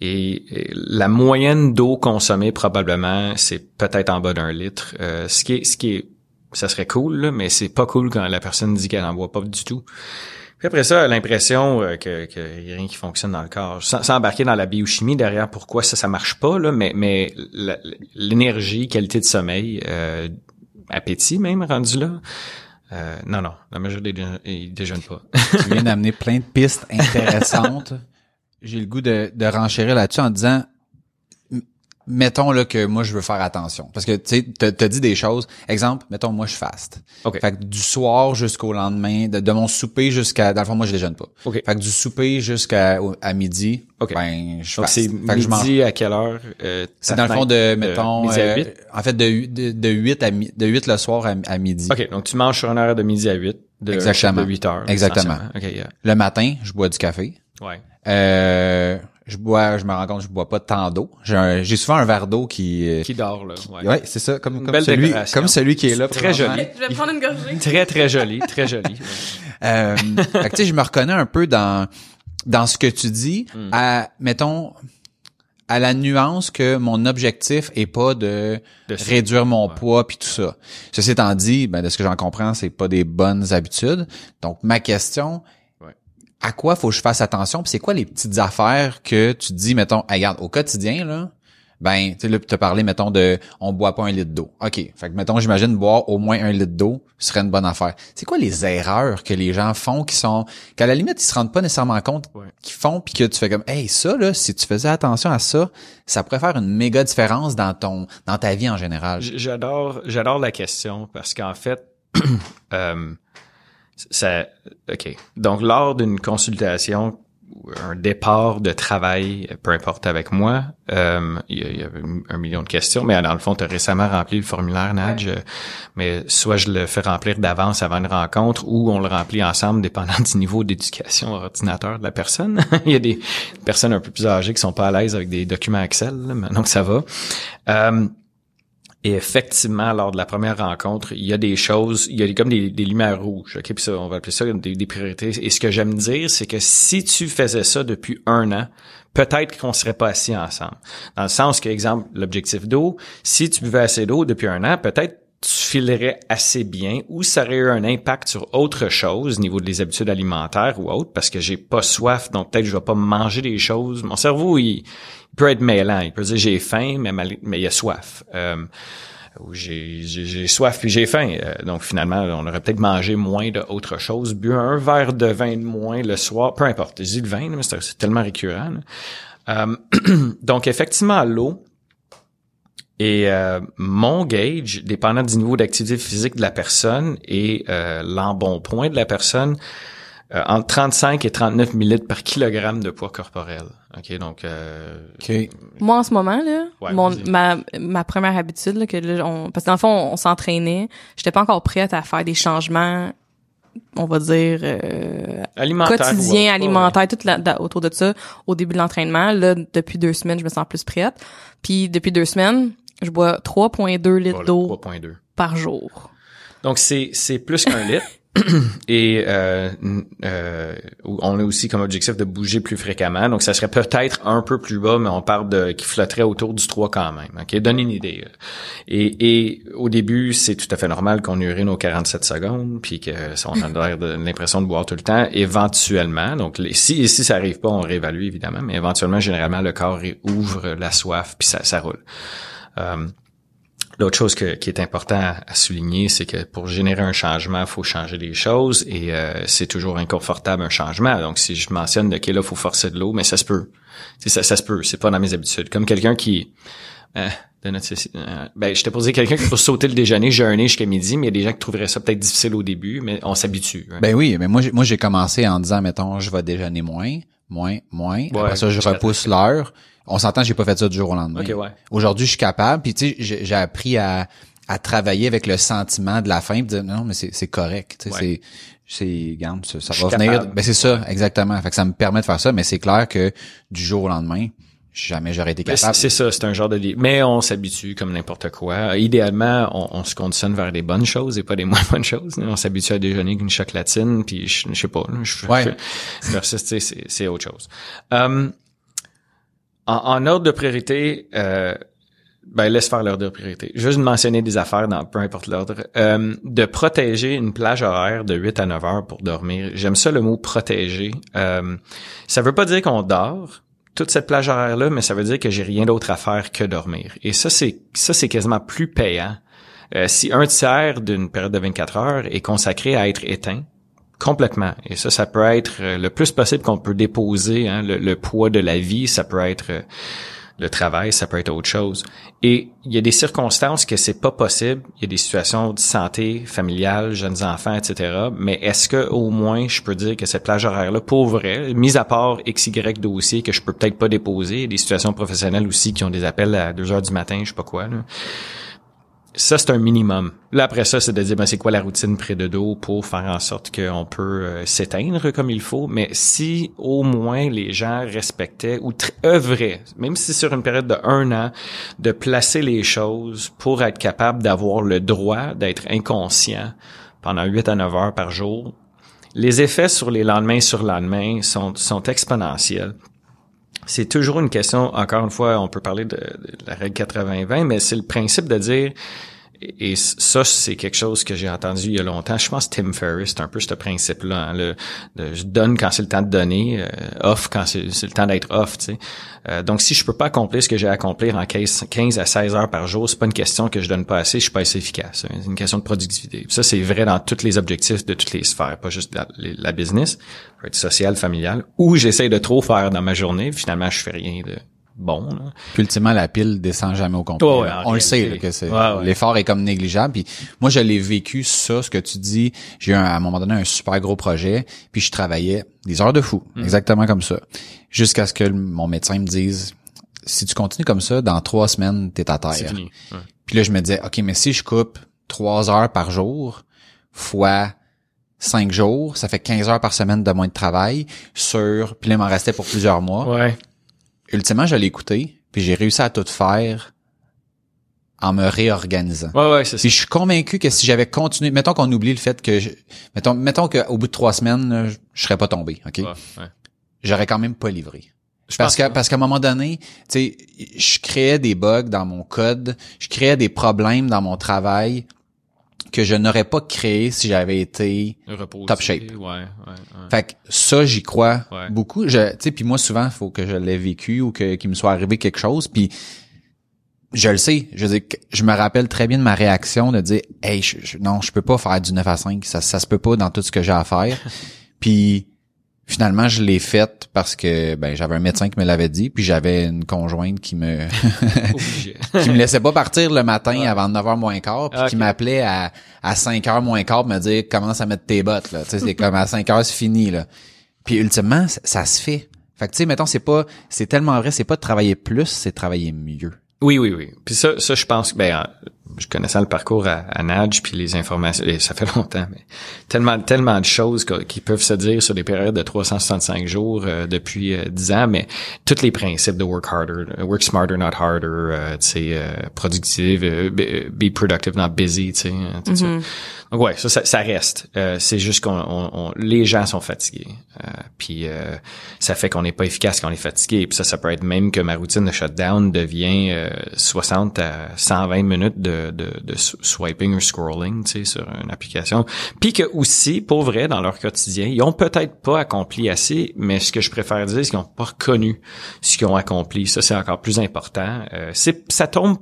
et, et la moyenne d'eau consommée probablement, c'est peut-être en bas d'un litre. Euh, ce qui est, ce qui est, ça serait cool, là, mais c'est pas cool quand la personne dit qu'elle en boit pas du tout. Puis après ça, l'impression euh, que qu'il y a rien qui fonctionne dans le corps. Sans, sans embarquer dans la biochimie derrière pourquoi ça, ça marche pas, là, mais, mais l'énergie, qualité de sommeil, euh, appétit même rendu là. Euh, non, non, la majorité des gens, ils déjeunent pas. tu viens d'amener plein de pistes intéressantes. J'ai le goût de, de renchérir là-dessus en disant, mettons là que moi je veux faire attention, parce que tu sais, t'as dit des choses. Exemple, mettons moi je faste. OK. Fait que du soir jusqu'au lendemain, de, de mon souper jusqu'à, dans le fond moi je déjeune pas. Fait que du souper jusqu'à à midi, OK. ben je faste. c'est Fait que je mange. midi à quelle heure euh, C'est dans le fond fenêtre de, mettons, midi à euh, 8? en fait de, de, de 8 à mi- de 8 le soir à, à midi. OK, donc tu manges sur une heure de midi à 8. de, Exactement. de 8 heures. Exactement. yeah. Le matin, je bois du café. Ouais. Euh, je bois, je me rends compte, je bois pas tant d'eau. J'ai un- j'ai souvent un verre d'eau qui, euh, Qui dort, là. Ouais. ouais, c'est ça, comme, Une comme belle celui, décoration. comme celui qui est là. Très joli. Je vais prendre une gorgée. Très, très joli, très joli. Euh, fait que, tu sais, je me reconnais un peu dans dans ce que tu dis, Hmm. à mettons à la nuance que mon objectif est pas de, réduire mon poids puis tout ça. Ceci étant dit, ben de ce que j'en comprends, c'est pas des bonnes habitudes. Donc ma question. À quoi faut que je fasse attention Puis c'est quoi les petites affaires que tu dis mettons, Hey, regarde au quotidien là, ben tu sais là te parler mettons de on boit pas un litre d'eau. OK, fait que mettons j'imagine boire au moins un litre d'eau serait une bonne affaire. C'est quoi les erreurs que les gens font qui sont qu'à la limite ils se rendent pas nécessairement compte Ouais. qu'ils font puis que tu fais comme hey ça là si tu faisais attention à ça, ça pourrait faire une méga différence dans ton dans ta vie en général? J'adore, j'adore la question parce qu'en fait, euh, ça, ok. Donc, lors d'une consultation un départ de travail, peu importe avec moi, euh, il y, a- il y avait un million de questions, mais dans le fond, tu as récemment rempli le formulaire, Nadj, euh, mais soit je le fais remplir d'avance avant une rencontre ou on le remplit ensemble dépendant du niveau d'éducation ordinateur de la personne. il y a des personnes un peu plus âgées qui sont pas à l'aise avec des documents Excel, que ça va. Euh, et effectivement, lors de la première rencontre, il y a des choses, il y a comme des, lumières rouges. Ok, puis ça, on va appeler ça des, priorités. Et ce que j'aime dire, c'est que si tu faisais ça depuis un an, peut-être qu'on serait pas assis ensemble. Dans le sens que, exemple, l'objectif d'eau, si tu buvais assez d'eau depuis un an, peut-être tu filerais assez bien ou ça aurait eu un impact sur autre chose au niveau des habitudes alimentaires ou autre parce que j'ai pas soif donc peut-être je vais pas manger des choses mon cerveau il peut être mêlant il peut dire j'ai faim mais mal- mais il y a soif euh, ou j'ai j'ai j'ai soif puis j'ai faim Euh, donc finalement on aurait peut-être mangé moins d'autre chose bu un verre de vin de moins le soir peu importe je dis le vin mais c'est tellement récurrent. Euh, donc effectivement l'eau et euh, mon gauge, dépendant du niveau d'activité physique de la personne et euh, l'embonpoint de la personne, euh, entre 35 et 39 millilitres par kilogramme de poids corporel. OK, donc... Euh, OK. Moi, en ce moment, là, Ouais, mon, ma, ma première habitude, là, que là, on, parce que dans le fond, on, s'entraînait. J'étais pas encore prête à faire des changements, on va dire, euh, alimentaire. quotidien, ou- alimentaire, tout la- da- autour de ça, au début de l'entraînement. Là, depuis deux semaines, je me sens plus prête. Puis, depuis deux semaines, je bois 3,2 litres Voilà, d'eau 3.2. par jour. Donc, c'est, c'est plus qu'un litre. Et euh, euh, on a aussi comme objectif de bouger plus fréquemment. Donc, ça serait peut-être un peu plus bas, mais on parle de qui flotterait autour du 3 quand même. OK? Donne une idée. Et, et au début, c'est tout à fait normal qu'on urine aux 47 secondes, puis que ça, on a l'impression de boire tout le temps. Éventuellement, donc si, si ça arrive pas, on réévalue évidemment, mais éventuellement, généralement, le corps ouvre la soif, puis ça, ça roule. Euh, L'autre chose que- qui est important à, à souligner, c'est que pour générer un changement, il faut changer les choses et euh, c'est toujours inconfortable un changement. Donc, si je mentionne de là, faut forcer de l'eau, mais ça se peut. Ça, ça se peut. C'est pas dans mes habitudes. Comme quelqu'un qui euh, de notre soci- euh, ben, je t'ai posé quelqu'un qui pour sauter le déjeuner, jeûner jusqu'à midi, mais il y a des gens qui trouveraient ça peut-être difficile au début, mais on s'habitue. hein. Ben oui, mais moi j'ai- moi j'ai commencé en disant mettons je vais déjeuner moins, moins, moins. Après ça je repousse l'heure. On s'entend, j'ai pas fait ça du jour au lendemain. Ok, ouais. Aujourd'hui, je suis capable. Puis tu sais, j'ai appris à, à travailler avec le sentiment de la faim, puis dire non, mais c'est correct. Ouais. c'est c'est garde, ça, ça va venir. capable. Ben c'est ça, exactement. Fait que ça me permet de faire ça, mais c'est clair que du jour au lendemain, jamais j'aurais été Ben, capable. c'est ça, c'est un genre de mais on s'habitue comme n'importe quoi. Idéalement, on, on se conditionne vers des bonnes choses et pas des moins bonnes choses. On s'habitue à déjeuner avec une chocolatine, puis je, je sais pas, je, Ouais. c'est c'est autre chose. Um, en, en ordre de priorité, euh, ben laisse faire l'ordre de priorité. Juste mentionner des affaires dans peu importe l'ordre. Euh, de protéger une plage horaire de 8 à 9 heures pour dormir. J'aime ça le mot protéger. Euh, ça veut pas dire qu'on dort toute cette plage horaire là, mais ça veut dire que j'ai rien d'autre à faire que dormir. Et ça c'est ça c'est quasiment plus payant. Euh, si un tiers d'une période de 24 heures est consacré à être éteint complètement. Et ça, ça peut être euh, le plus possible qu'on peut déposer hein, le, poids de la vie. Ça peut être euh, le travail, ça peut être autre chose. Et il y a des circonstances que c'est pas possible. Il y a des situations de santé familiale, jeunes enfants, etc. Mais est-ce que au moins je peux dire que cette plage horaire-là, pour vrai, mis à part XY dossier que je peux peut-être pas déposer, des situations professionnelles aussi qui ont des appels à 2 heures du matin, je sais pas quoi. Ça, c'est un minimum. Là, après ça, c'est de dire, ben, c'est quoi la routine près de dos pour faire en sorte qu'on peut euh, s'éteindre comme il faut. Mais si au moins les gens respectaient ou œuvraient, même si sur une période de un an, de placer les choses pour être capable d'avoir le droit d'être inconscient pendant 8 à 9 heures par jour, les effets sur les lendemains sur lendemain sont, sont exponentiels c'est toujours une question, encore une fois, on peut parler de, la règle 80-20, mais c'est le principe de dire, et ça, c'est quelque chose que j'ai entendu il y a longtemps. Je pense Tim Ferriss, c'est un peu ce principe-là. Hein, le, je donne quand c'est le temps de donner, euh, off quand c'est le temps d'être off. Tu sais. Euh, donc, si je peux pas accomplir ce que j'ai à accomplir en 15, 15, à 16 heures par jour, c'est pas une question que je donne pas assez, je suis pas assez efficace. C'est une question de productivité. ça, c'est vrai dans tous les objectifs de toutes les sphères, pas juste la, business, être social, familial, ou j'essaie de trop faire dans ma journée, finalement, je fais rien de bon. Là. Puis ultimement, la pile descend jamais au complet. on le sait que c'est l'effort est comme négligeable. Puis moi, je l'ai vécu ça, ce que tu dis. J'ai eu à un moment donné un super gros projet, puis je travaillais des heures de fou, mm. exactement comme ça, jusqu'à ce que mon médecin me dise si tu continues comme ça, dans trois semaines, t'es à terre. Fini. Puis là, je me disais, ok, mais si je coupe trois heures par jour fois cinq jours, ça fait 15 heures par semaine de moins de travail sur, puis là, il m'en restait pour plusieurs mois. Ouais ultimement, je l'ai écouté, puis j'ai réussi à tout faire en me réorganisant. Ouais, ouais, c'est Puis je suis convaincu que si j'avais continué, mettons qu'on oublie le fait que, je, mettons, mettons qu'au bout de trois semaines, je, serais pas tombé, ok? J'aurais quand même pas livré. parce que parce qu'à un moment donné, tu sais, je créais des bugs dans mon code, je créais des problèmes dans mon travail que je n'aurais pas créé si j'avais été top shape. Ouais, ouais, Fait que ça, j'y crois beaucoup. Je, tu sais, puis moi souvent, il faut que je l'ai vécu ou que qu'il me soit arrivé quelque chose. Puis je le sais. Je veux je me rappelle très bien de ma réaction de dire, hey, non, je peux pas faire du 9 à 5. Ça, ça se peut pas dans tout ce que j'ai à faire. puis Finalement, je l'ai faite parce que ben j'avais un médecin qui me l'avait dit, puis j'avais une conjointe qui me qui me laissait pas partir le matin avant 9h moins quart, puis qui m'appelait à à 5h moins quart pour me dire commence à mettre tes bottes là, tu sais c'est comme à 5h c'est fini là. Puis ultimement, ça, ça se fait. Fait que tu sais mettons c'est pas c'est tellement vrai, c'est pas de travailler plus, c'est de travailler mieux. Oui, oui, oui. Puis ça, ça je pense que ben, je connaissais le parcours à, à Nadge, puis les informations, et ça fait longtemps, mais tellement, tellement de choses qui peuvent se dire sur des périodes de 365 jours euh, depuis euh, 10 ans, mais tous les principes de work harder, work smarter, not harder, euh, tu sais, euh, productive, euh, be, productive, not busy, tu sais, mm-hmm. Donc ouais, ça, ça, reste. c'est juste qu'on les gens sont fatigués, puis ça fait qu'on n'est pas efficace quand on est fatigué. Puis ça, ça peut être même que ma routine de shutdown devient 60 à 120 minutes de de, swiping ou scrolling, tu sais, sur une application. Puis que aussi, pour vrai, dans leur quotidien, ils ont peut-être pas accompli assez, mais ce que je préfère dire, c'est qu'ils ont pas reconnu ce qu'ils ont accompli. Ça, c'est encore plus important. Euh, ça tombe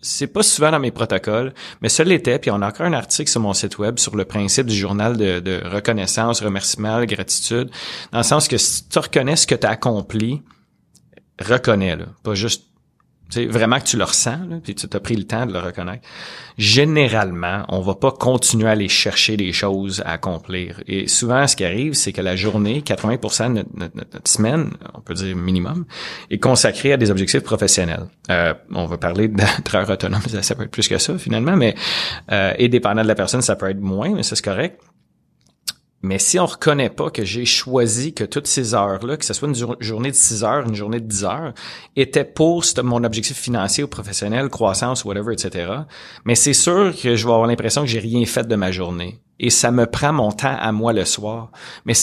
c'est pas souvent dans mes protocoles, mais ça l'était. Puis on a encore un article sur mon site web sur le principe du journal de, de reconnaissance, remerciement, gratitude, dans le sens que si tu reconnais ce que tu as accompli, reconnais-le, pas juste sais, vraiment que tu le ressens, puis tu as pris le temps de le reconnaître. Généralement, on va pas continuer à aller chercher des choses à accomplir. Et souvent, ce qui arrive, c'est que la journée, 80% de notre, semaine, on peut dire minimum, est consacrée à des objectifs professionnels. Euh, on va parler d'être autonome, ça, peut être plus que ça finalement, mais euh, et dépendant de la personne, ça peut être moins, mais ça c'est correct. Mais si on reconnaît pas que j'ai choisi que toutes ces heures-là, que ce soit une journée de 6 heures, une journée de 10 heures, étaient pour mon objectif financier ou professionnel, croissance, whatever, etc. Mais c'est sûr que je vais avoir l'impression que j'ai rien fait de ma journée et ça me prend mon temps à moi le soir. Mais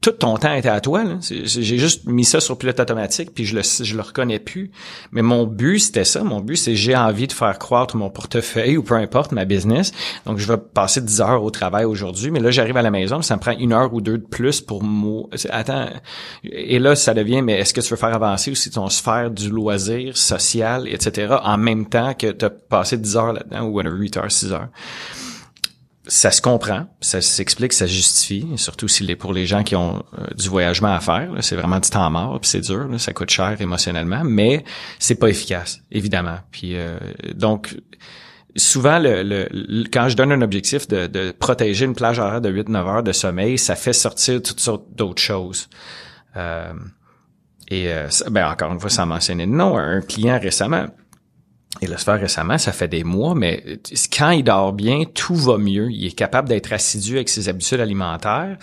tout ton temps était à toi. J'ai juste mis ça sur pilote automatique, puis je le, le reconnais plus. Mais mon but, c'était ça. Mon but, c'est j'ai envie de faire croître mon portefeuille ou peu importe ma business. Donc, je vais passer 10 heures au travail aujourd'hui, mais là, j'arrive à la maison, ça me prend une heure ou deux de plus pour moi. Attends. Et là, ça devient, mais est-ce que tu veux faire avancer aussi ton sphère du loisir social, etc., en même temps que tu as passé 10 heures là-dedans, ou 8 heures, 6 heures? Ça se comprend, ça s'explique, ça justifie, surtout s'il est pour les gens qui ont euh, du voyagement à faire. C'est vraiment du temps mort, puis c'est dur, ça coûte cher émotionnellement, mais c'est pas efficace, évidemment. Puis euh, donc souvent, le, quand je donne un objectif de, protéger une plage horaire de 8-9 heures de sommeil, ça fait sortir toutes sortes d'autres choses. Euh, et ben encore une fois, ça m'a mentionné non un client récemment il l'a fait récemment, ça fait des mois, mais quand il dort bien, tout va mieux. Il est capable d'être assidu avec ses habitudes alimentaires.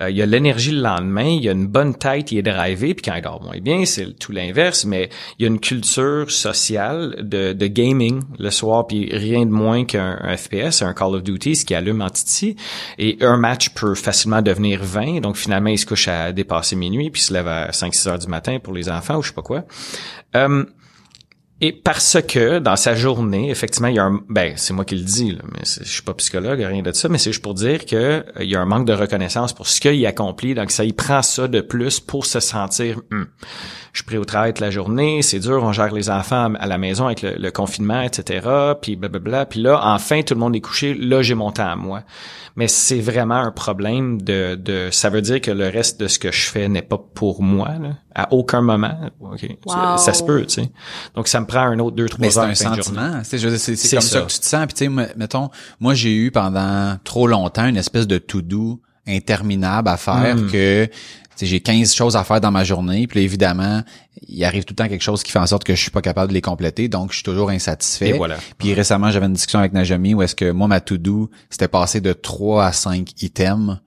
Euh, il a l'énergie le lendemain, il a une bonne tête, il est drivé, puis quand il dort moins bien, c'est tout l'inverse, mais il y a une culture sociale de, de gaming le soir, puis rien de moins qu'un FPS, un Call of Duty, ce qui allume en titi. Et un match peut facilement devenir 20, donc finalement, il se couche à dépasser minuit, puis se lève à 5-6 heures du matin pour les enfants, ou je sais pas quoi. Euh, et parce que dans sa journée, effectivement, il y a un ben c'est moi qui le dis, là, mais je suis pas psychologue, rien de ça, mais c'est juste pour dire que euh, il y a un manque de reconnaissance pour ce qu'il accomplit, donc ça il prend ça de plus pour se sentir hum, je suis pris au travail toute la journée, c'est dur, on gère les enfants à la maison avec le, confinement, etc. Puis blablabla. Puis là, enfin, tout le monde est couché, là, j'ai mon temps à moi mais c'est vraiment un problème de, de ça veut dire que le reste de ce que je fais n'est pas pour moi là, à aucun moment ça, se peut tu sais donc ça me prend un autre deux trois mais c'est un sentiment c'est c'est comme ça. que tu te sens puis tu sais mettons moi j'ai eu pendant trop longtemps une espèce de to do interminable à faire hmm. que j'ai 15 choses à faire dans ma journée, puis évidemment, il arrive tout le temps quelque chose qui fait en sorte que je suis pas capable de les compléter, donc je suis toujours insatisfait. Et voilà. Puis récemment, j'avais une discussion avec Najami où est-ce que moi, ma to-do, c'était passé de 3 à 5 items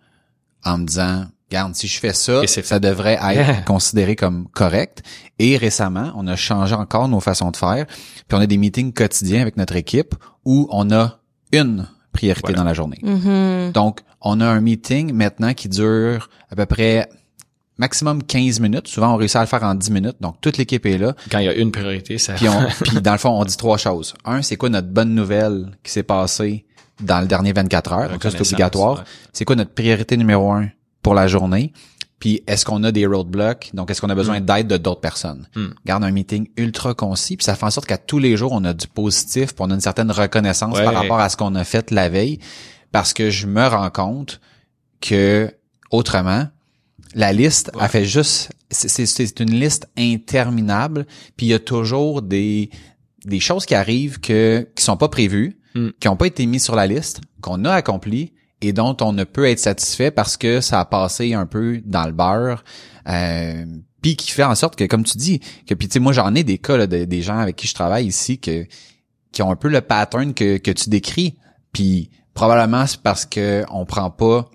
en me disant, regarde, si je fais ça, ça devrait être considéré comme correct. Et récemment, on a changé encore nos façons de faire, puis on a des meetings quotidiens avec notre équipe où on a une priorité dans la journée. Mm-hmm. Donc, on a un meeting maintenant qui dure à peu près maximum 15 minutes. Souvent, on réussit à le faire en 10 minutes. Donc, toute l'équipe est là. Quand il y a une priorité, ça... Puis, puis dans le fond, on dit trois choses. Un, c'est quoi notre bonne nouvelle qui s'est passée dans le dernier 24 heures? Donc, ça, c'est obligatoire. C'est quoi notre priorité numéro un pour la journée? Puis, est-ce qu'on a des roadblocks? Donc, est-ce qu'on a besoin hmm. d'aide de d'autres personnes? Hmm. Garde un meeting ultra concis. Puis, ça fait en sorte qu'à tous les jours, on a du positif. Puis, on a une certaine reconnaissance par rapport à ce qu'on a fait la veille. Parce que je me rends compte que, autrement, la liste, a fait juste, c'est une liste interminable, puis il y a toujours des des choses qui arrivent que qui sont pas prévues, hmm. qui ont pas été mises sur la liste, qu'on a accompli et dont on ne peut être satisfait parce que ça a passé un peu dans le beurre. Euh, puis qui fait en sorte que, comme tu dis, que puis tu sais, moi j'en ai des cas là, des gens avec qui je travaille ici que qui ont un peu le pattern que, que tu décris. Puis probablement c'est parce que on prend pas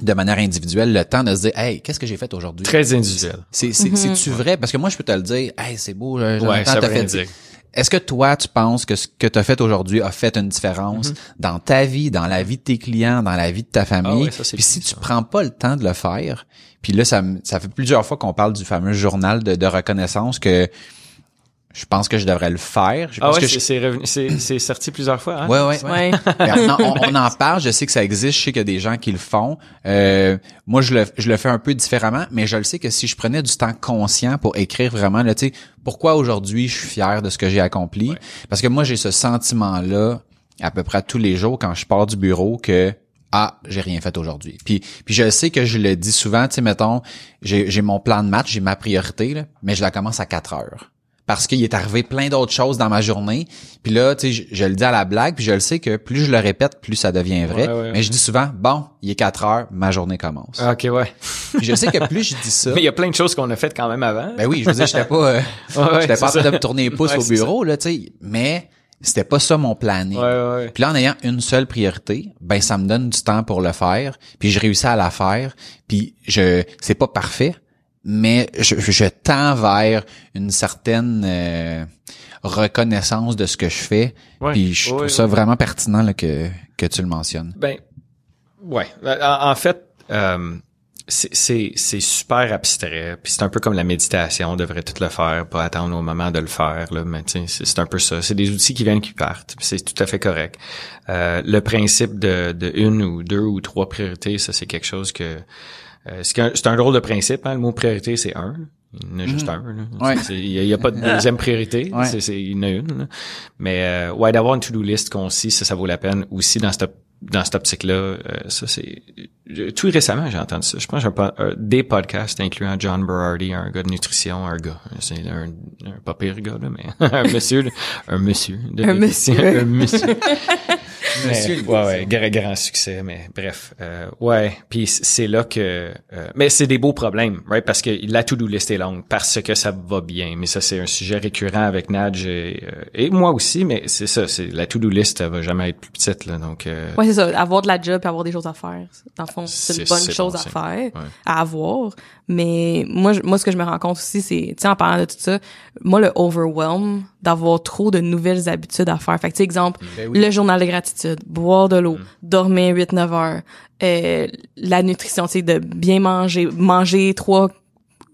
de manière individuelle le temps de se dire hey qu'est-ce que j'ai fait aujourd'hui? Très individuel. C'est c'est mm-hmm. tu vrai? Parce que moi je peux te le dire hey c'est beau ouais, ça fait est-ce que toi tu penses que ce que tu as fait aujourd'hui a fait une différence mm-hmm. dans ta vie dans la vie de tes clients dans la vie de ta famille? Ah puis si tu prends pas le temps de le faire puis là ça ça fait plusieurs fois qu'on parle du fameux journal de, de reconnaissance que je pense que je devrais le faire. Je ah ouais, c'est sorti plusieurs fois. Hein? Ouais, ouais. ouais. on, en parle. Je sais que ça existe. Je sais qu'il y a des gens qui le font. Euh, moi, je le, je le fais un peu différemment, mais je le sais que si je prenais du temps conscient pour écrire vraiment, là, tu sais, pourquoi aujourd'hui je suis fier de ce que j'ai accompli, parce que moi j'ai ce sentiment-là à peu près tous les jours quand je pars du bureau que ah, j'ai rien fait aujourd'hui. Puis, puis je sais que je le dis souvent, tu sais, mettons, j'ai mon plan de match, j'ai ma priorité, là, mais je la commence à 4 heures parce qu'il est arrivé plein d'autres choses dans ma journée. Puis là, tu sais, je, le dis à la blague, puis je le sais que plus je le répète, plus ça devient vrai. Mais je dis souvent, bon, il est 4 heures, ma journée commence. Ah, ok, ouais. Puis je sais que plus je dis ça. Mais il y a plein de choses qu'on a faites quand même avant. Ben oui, je veux dire, j'étais pas, euh, j'étais pas en train de me tourner les pouces au bureau, là, tu sais. Mais c'était pas ça mon planning. Puis là, en ayant une seule priorité, ben ça me donne du temps pour le faire. Puis je réussis à la faire. Puis je, c'est pas parfait, mais je, je tends vers une certaine euh, reconnaissance de ce que je fais. puis je trouve ça vraiment pertinent là, que, que tu le mentionnes. Ben, ouais. En, fait, euh, c'est super abstrait. Puis c'est un peu comme la méditation, on devrait tout le faire, pas attendre au moment de le faire. Là, mais c'est un peu ça. C'est des outils qui viennent qui partent. C'est tout à fait correct. Euh, le principe de, de une ou deux ou trois priorités, ça c'est quelque chose que euh, c'est un, un, drôle de principe. Hein? Le mot priorité, c'est un. Il y en a juste mhm. un. Il n'y a, pas de deuxième priorité. C'est, il y en a une. Mais euh, ouais, d'avoir une to-do list concise, ça, ça vaut la peine aussi dans cette dans cette optique-là. Euh, ça, c'est tout récemment, j'ai entendu ça. Je pense que j'ai des podcasts incluant John Berardi, un gars de nutrition, un gars. C'est un, un pas pire gars, là, mais un monsieur, un monsieur. un monsieur. un monsieur. Monsieur Mais, ouais, ouais, grand, grand succès, mais bref, euh, ouais. Puis c'est là que, euh, mais c'est des beaux problèmes, right? Parce que la to-do list est longue, parce que ça va bien. Mais ça, c'est un sujet récurrent avec Nadj et, euh, et moi aussi. Mais c'est ça, c'est la to-do list, elle va jamais être plus petite, là. Donc, euh, Ouais, c'est ça. Avoir de la job et avoir des choses à faire. Dans le fond, c'est une bonne chose bon à faire, Ouais. à avoir. Mais moi, je- moi, ce que je me rends compte aussi, c'est, tu sais, en parlant de tout ça, moi, le overwhelm d'avoir trop de nouvelles habitudes à faire. Fait que, tu sais, exemple, Ben oui. le journal de gratitude, boire de l'eau, dormir 8-9 heures, euh, la nutrition, tu sais, de bien manger, manger trois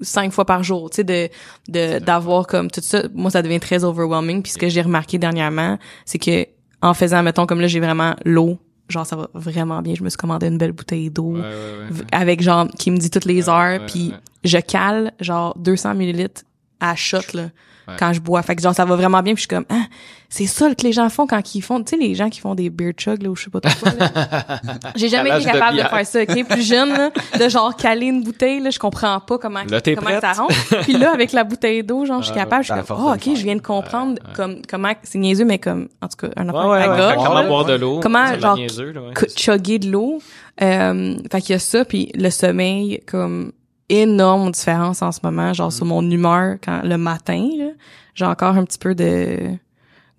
cinq fois par jour, tu sais, de, de, d'avoir comme tout ça. Moi, ça devient très overwhelming. Puis ce que j'ai remarqué dernièrement, c'est que en faisant, mettons, comme là, j'ai vraiment l'eau. Genre, ça va vraiment bien. Je me suis commandé une belle bouteille d'eau ouais, ouais, ouais. v- avec genre, qui me dit toutes les heures. puis je cale, genre, 200 millilitres à shot, là, Ouais. quand je bois. Fait que genre, ça va vraiment bien. Puis je suis comme, ah, c'est ça que les gens font quand ils font, tu sais, les gens qui font des beer chug, là, ou je sais pas trop quoi. J'ai jamais été de capable de, faire ça, ok? Plus jeune, là, de genre caler une bouteille, là, je comprends pas comment, Là, comment ça rentre. Puis là, avec la bouteille d'eau, genre, je suis capable, je suis comme, oh, ok, je viens de comprendre comme, comment, c'est niaiseux, mais comme, en tout cas, un affaire ouais, gorge, Comment boire de l'eau? Comment, genre, chugger de l'eau? Euh, fait qu'il y a ça, puis le sommeil, comme énorme différence en ce moment, genre sur mon humeur quand le matin, j'ai encore un petit peu de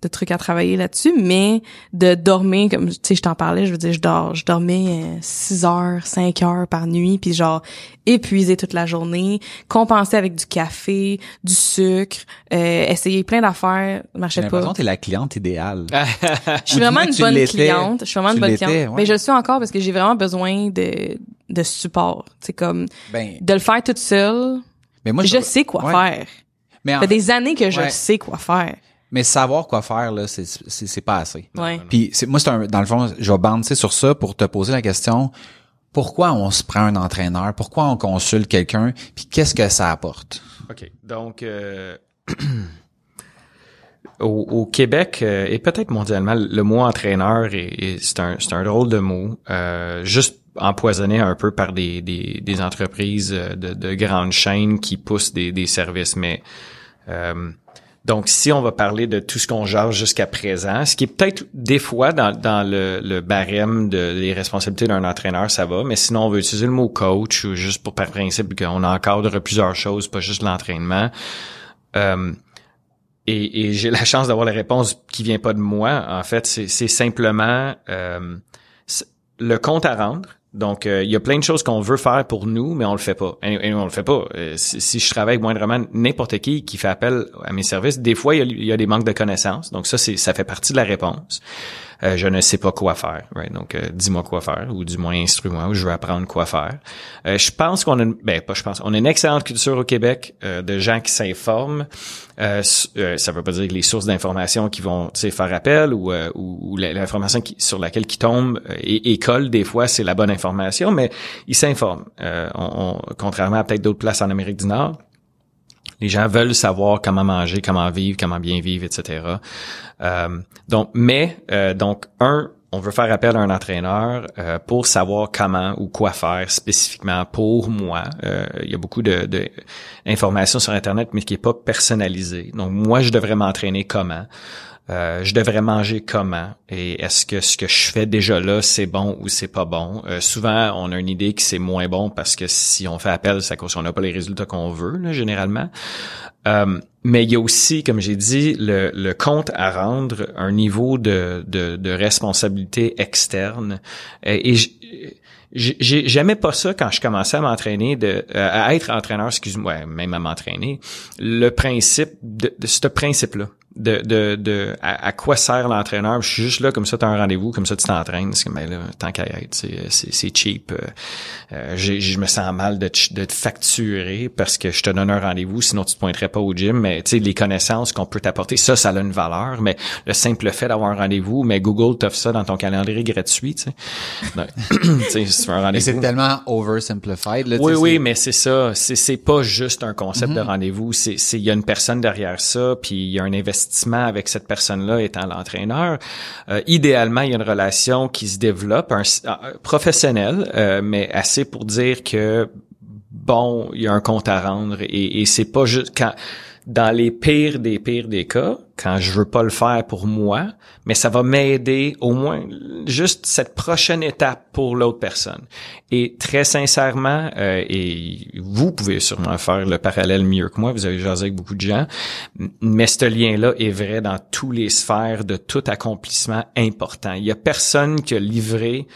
de trucs à travailler là-dessus, mais de dormir, comme tu sais, je t'en parlais, je veux dire, je dors, je dormais 6 heures, 5 heures par nuit, puis genre épuisé toute la journée, compenser avec du café, du sucre, euh, essayer plein d'affaires, marchait pas. t'es la cliente idéale. Je suis vraiment une bonne cliente. Je suis vraiment Tu une bonne cliente. ouais. Mais je le suis encore parce que j'ai vraiment besoin de, de support. C'est comme, Ben, de le faire toute seule. mais moi, je sais quoi ouais. faire. Mais, Ça en fait fait- des années que je ouais. sais quoi faire. Mais savoir quoi faire, là, c'est, c'est, c'est pas assez. Ouais. Puis c'est moi c'est un dans le fond, je vais banter sur ça pour te poser la question pourquoi on se prend un entraîneur, pourquoi on consulte quelqu'un, puis qu'est-ce que ça apporte? OK. Donc, euh, au, au Québec euh, et peut-être mondialement, le mot entraîneur, est, est- c'est un, c'est un drôle de mot. Euh, juste empoisonné un peu par des, des, des entreprises euh, de, de grandes chaînes qui poussent des, des services. Mais euh, donc, si on va parler de tout ce qu'on gère jusqu'à présent, ce qui est peut-être des fois dans, le, barème de, des responsabilités d'un entraîneur, ça va, mais sinon on veut utiliser le mot coach ou juste pour par principe qu'on encadre plusieurs choses, pas juste l'entraînement. Euh, et, et j'ai la chance d'avoir la réponse qui vient pas de moi. En fait, c'est simplement euh, le compte à rendre. Donc, euh, il y a plein de choses qu'on veut faire pour nous, mais on le fait pas. Et, et on le fait pas. Euh, si, je travaille avec moindrement n'importe qui qui fait appel à mes services, des fois, il y y a des manques de connaissances. Donc, ça, ça fait partie de la réponse. Euh, je ne sais pas quoi faire. right? Donc, euh, dis-moi quoi faire, ou du moins instruis-moi, ou je veux apprendre quoi faire. Euh, je pense qu'on a, une, ben pas je pense, on a une excellente culture au Québec euh, de gens qui s'informent. Euh, euh, ça veut pas dire que les sources d'information qui vont faire appel ou, ou, ou l'information qui, sur laquelle qui tombe et, et des fois c'est la bonne information, mais ils s'informent. On- on- contrairement à peut-être d'autres places en Amérique du Nord, les gens veulent savoir comment manger, comment vivre, comment bien vivre, etc. Euh, donc, mais euh, donc un, on veut faire appel à un entraîneur euh, pour savoir comment ou quoi faire spécifiquement pour moi. Euh, il y a beaucoup de, de informations sur Internet, mais qui est pas personnalisé. Donc, moi, je devrais m'entraîner comment? Euh, je devrais manger comment et est-ce que ce que je fais déjà là c'est bon ou c'est pas bon? Euh, souvent on a une idée que c'est moins bon parce que si on fait appel c'est à cause qu'on n'a pas les résultats qu'on veut là, généralement euh, mais il y a aussi, comme j'ai dit, le, le compte à rendre, un niveau de, de, de responsabilité externe. Et, j'ai- j'aimais pas ça quand je commençais à m'entraîner, de euh, à être entraîneur, excuse-moi, même à m'entraîner. Le principe de, de ce principe-là. De, de, de à, à quoi sert l'entraîneur? Je suis juste là comme ça tu as un rendez-vous comme ça tu t'entraînes c'est comme ben là tant qu'à être c'est c'est c'est cheap Euh, euh, je me sens mal de te, de te facturer parce que je te donne un rendez-vous, sinon tu te pointerais pas au gym. Mais tu sais, les connaissances qu'on peut t'apporter, ça, ça a une valeur. Mais le simple fait d'avoir un rendez-vous, mais Google t'offre ça dans ton calendrier gratuit, tu sais. Tu veux un Et c'est rendez-vous. tellement oversimplified là, Oui, oui, c'est- mais c'est ça. C'est, c'est pas juste un concept de rendez-vous. C'est, c'est, il y a une personne derrière ça, puis il y a un investissement avec cette personne-là étant l'entraîneur. Euh, idéalement, il y a une relation qui se développe, un, professionnelle, euh, mais assez pour dire que bon, il y a un compte à rendre et, et c'est pas juste quand dans les pires des pires des cas, quand je veux pas le faire pour moi, mais ça va m'aider au moins juste cette prochaine étape pour l'autre personne. Et très sincèrement, euh, et vous pouvez sûrement faire le parallèle mieux que moi, vous avez jasé avec beaucoup de gens, mais ce lien-là est vrai dans tous les sphères de tout accomplissement important. Il y a personne qui a livré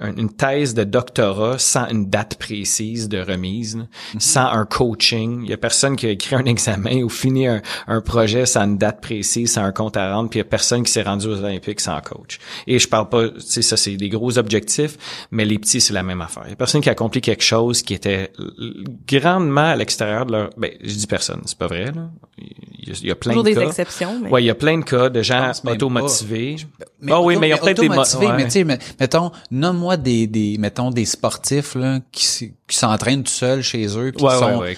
une thèse de doctorat sans une date précise de remise, mm-hmm. sans un coaching. Il y a personne qui a écrit un examen ou fini un, un projet sans une date précise, sans un compte à rendre, puis il y a personne qui s'est rendu aux Olympiques sans coach. Et je parle pas, tu sais, ça c'est des gros objectifs, mais les petits c'est la même affaire. Il y a personne qui a accompli quelque chose qui était grandement à l'extérieur de leur, ben je dis personne, c'est pas vrai là. Il y a, plein de des cas. exceptions. Mais... Ouais, il y a plein de cas de gens automotivés. Mais, ah oui, mais il y a peut-être des mais tu sais, mettons, nomme-moi des, des, mettons des sportifs là qui qui s'entraînent tout seuls chez eux puis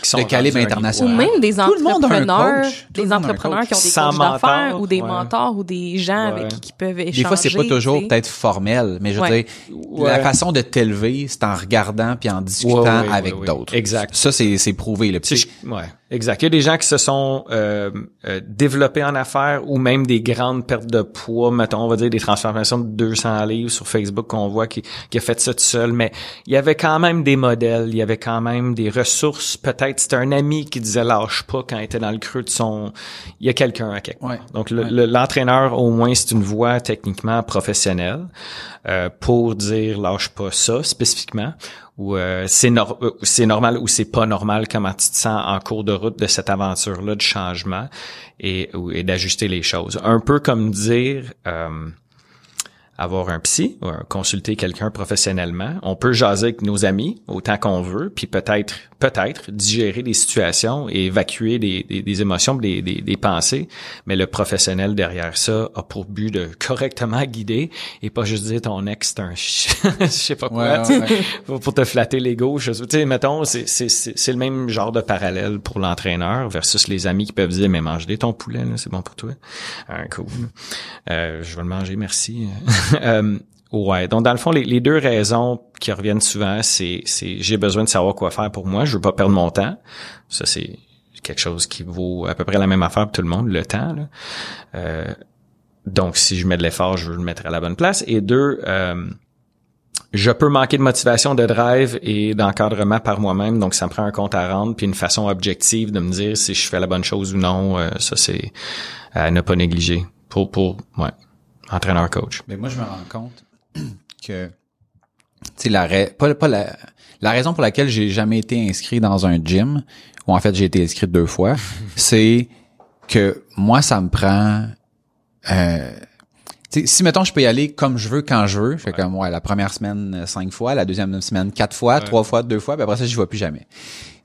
qui, sont de calibre international. Ou même des entrepreneurs, des entrepreneurs qui ont des coachs d'affaires ou des mentors ou des gens avec qui, qui peuvent échanger. Des fois, c'est pas toujours peut-être formel, mais je veux dire, la façon de t'élever, c'est en regardant puis en discutant avec d'autres. Exact. Ça, c'est, c'est prouvé. Le petit. Ouais. Exact. Il y a des gens qui se sont euh, euh, développés en affaires ou même des grandes pertes de poids, mettons, on va dire des transformations de 200 livres sur Facebook qu'on voit qui, qui a fait ça tout seul, mais il y avait quand même des modèles, il y avait quand même des ressources. Peut-être c'était un ami qui disait lâche pas quand il était dans le creux de son. Il y a quelqu'un à quelque part. Donc l'entraîneur au moins c'est une voie techniquement professionnelle euh, pour dire lâche pas ça spécifiquement ou euh, c'est euh, c'est normal ou c'est pas normal comment tu te en cours de route de cette aventure là de changement et, et d'ajuster les choses. Un peu comme dire euh, avoir un psy ou consulter quelqu'un professionnellement. On peut jaser avec nos amis autant qu'on veut, puis peut-être peut-être digérer des situations et évacuer des, des, des émotions, des, des, des, pensées. Mais le professionnel derrière ça a pour but de correctement guider et pas juste dire ton ex c'est un je sais pas quoi pour te flatter l'ego. Tu sais, mettons, c'est, c'est, c'est, le même genre de parallèle pour l'entraîneur versus les amis qui peuvent dire mais mange-les ton poulet, c'est bon pour toi. Un cool. Euh, je vais le manger, merci. Euh, ouais. Donc dans le fond, les, deux raisons qui reviennent souvent, c'est c'est j'ai besoin de savoir quoi faire pour moi. Je veux pas perdre mon temps. Ça c'est quelque chose qui vaut à peu près la même affaire pour tout le monde, le temps. Euh, donc si je mets de l'effort, je veux le mettre à la bonne place. Et deux, euh, je peux manquer de motivation, de drive et d'encadrement par moi-même, donc ça me prend un compte à rendre puis une façon objective de me dire si je fais la bonne chose ou non. ça c'est à ne pas négliger pour pour ouais entraîneur coach. Mais moi je me rends compte que tu la pas, pas la, la raison pour laquelle j'ai jamais été inscrit dans un gym ou en fait j'ai été inscrit deux fois, c'est que moi ça me prend euh, si mettons je peux y aller comme je veux quand je veux, fait comme ouais la première semaine euh, cinq fois, la deuxième semaine quatre fois, trois fois, deux fois, puis après ça j'y vais plus jamais.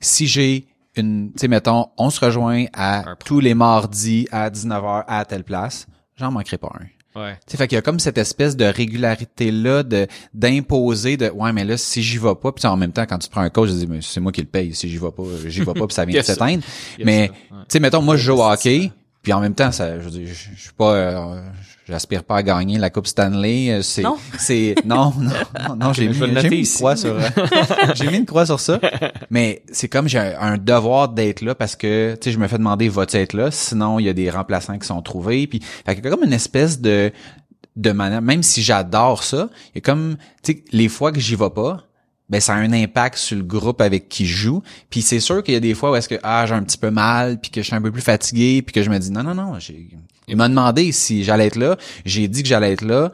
Si j'ai une, tu sais mettons on se rejoint à tous les mardis à 19h à telle place, j'en manquerai pas un. Ouais. Tu fait qu'il y a comme cette espèce de régularité là de d'imposer de ouais mais là si j'y vais pas puis en même temps quand tu prends un coach je dis mais c'est moi qui le paye si j'y vais pas j'y vais pas puis ça vient de s'éteindre. Mais tu sais mettons moi je joue au hockey puis en même temps ça je dis je, suis pas euh, j'aspire pas à gagner la coupe Stanley euh, c'est c'est non non non, j'ai mis, mis une croix sur j'ai mis une croix sur ça. Mais c'est comme j'ai un devoir d'être là parce que tu sais je me fais demander vas-tu être là? Sinon il y a des remplaçants qui sont trouvés. Puis fait qu'il y a comme une espèce de de manière même si j'adore ça il y a comme tu sais les fois que j'y vais pas ben ça a un impact sur le groupe avec qui je joue. Puis c'est sûr qu'il y a des fois où est-ce que ah j'ai un petit peu mal, puis que je suis un peu plus fatigué, puis que je me dis non non non, il m'a demandé si j'allais être là, j'ai dit que j'allais être là.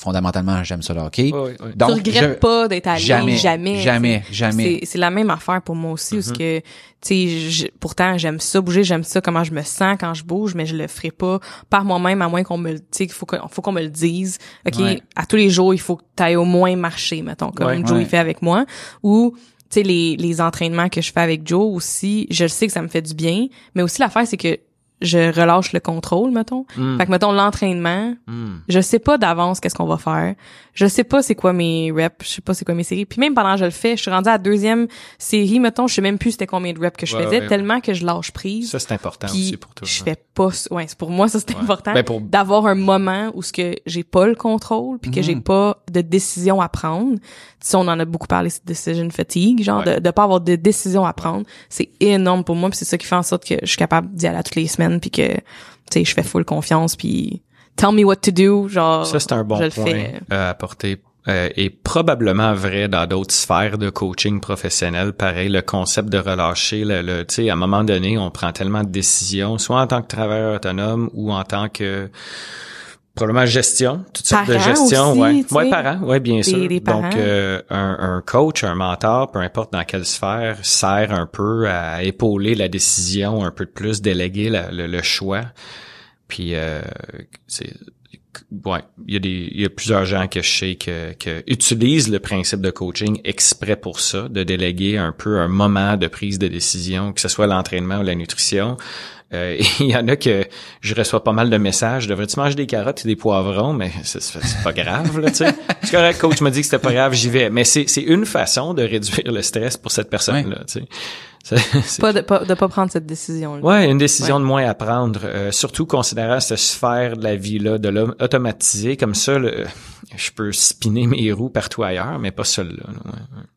Fondamentalement, j'aime ça le hockey. Donc, tu regrettes pas d'être allé? Jamais, jamais, jamais, jamais. C'est la même affaire pour moi aussi, parce mm-hmm. que tu sais, pourtant j'aime ça bouger, j'aime ça comment je me sens quand je bouge, mais je le ferai pas par moi-même à moins qu'on me, tu sais, faut qu'on faut qu'on me le dise. Ok, à tous les jours, il faut que tu ailles au moins marcher, mettons, comme Joe il fait avec moi, ou tu sais les les entraînements que je fais avec Joe aussi, je sais que ça me fait du bien, mais aussi l'affaire c'est que je relâche le contrôle, mettons. Mm. Fait que, mettons, l'entraînement, mm. je sais pas d'avance qu'est-ce qu'on va faire. Je sais pas c'est quoi mes reps, je sais pas c'est quoi mes séries. Puis même pendant que je le fais, je suis rendue à la deuxième série, mettons, je sais même plus c'était combien de reps que je faisais, tellement que je lâche prise. Ça, c'est important aussi pour toi. Je fais pas, ouais, c'est pour moi, ça, c'est important. Ben, d'avoir un moment où ce que j'ai pas le contrôle, puis que j'ai mm. pas de décision à prendre. Si on en a beaucoup parlé, c'est decision fatigue, genre de, de pas avoir de décision à prendre. C'est énorme pour moi, puis c'est ça qui fait en sorte que je suis capable d'y aller à toutes les semaines puis que tu sais, je fais full confiance puis tell me what to do, genre Ça, c'est un bon je le point fais. à apporter. Euh, et probablement vrai dans d'autres sphères de coaching professionnel. Pareil, le concept de relâcher, le, le tu sais, à un moment donné, on prend tellement de décisions, soit en tant que travailleur autonome ou en tant que probablement gestion, toutes sortes de gestion, aussi, ouais, ouais, parents, ouais, bien Des- sûr. des. Donc euh, un, un coach, un mentor, peu importe dans quelle sphère, sert un peu à épauler la décision, un peu de plus, déléguer la- le, le choix. Puis euh, c'est ouais, il y a des il y a plusieurs gens que je sais que, que utilisent le principe de coaching exprès pour ça, de déléguer un peu un moment de prise de décision, que ce soit l'entraînement ou la nutrition. Euh, il y en a que je reçois pas mal de messages. Devrais-tu manger des carottes et des poivrons? Mais c'est c'est pas grave, là, tu sais. C'est correct, coach m'a dit que c'était pas grave, j'y vais. Mais c'est c'est une façon de réduire le stress pour cette personne-là, tu sais. C'est- c'est- Pas de pas, de pas prendre cette décision. là. Ouais, une décision de moins à prendre, euh, surtout considérant cette sphère de la vie-là, de l'homme automatisé comme ça, le- je peux spinner mes roues partout ailleurs, mais pas celle-là.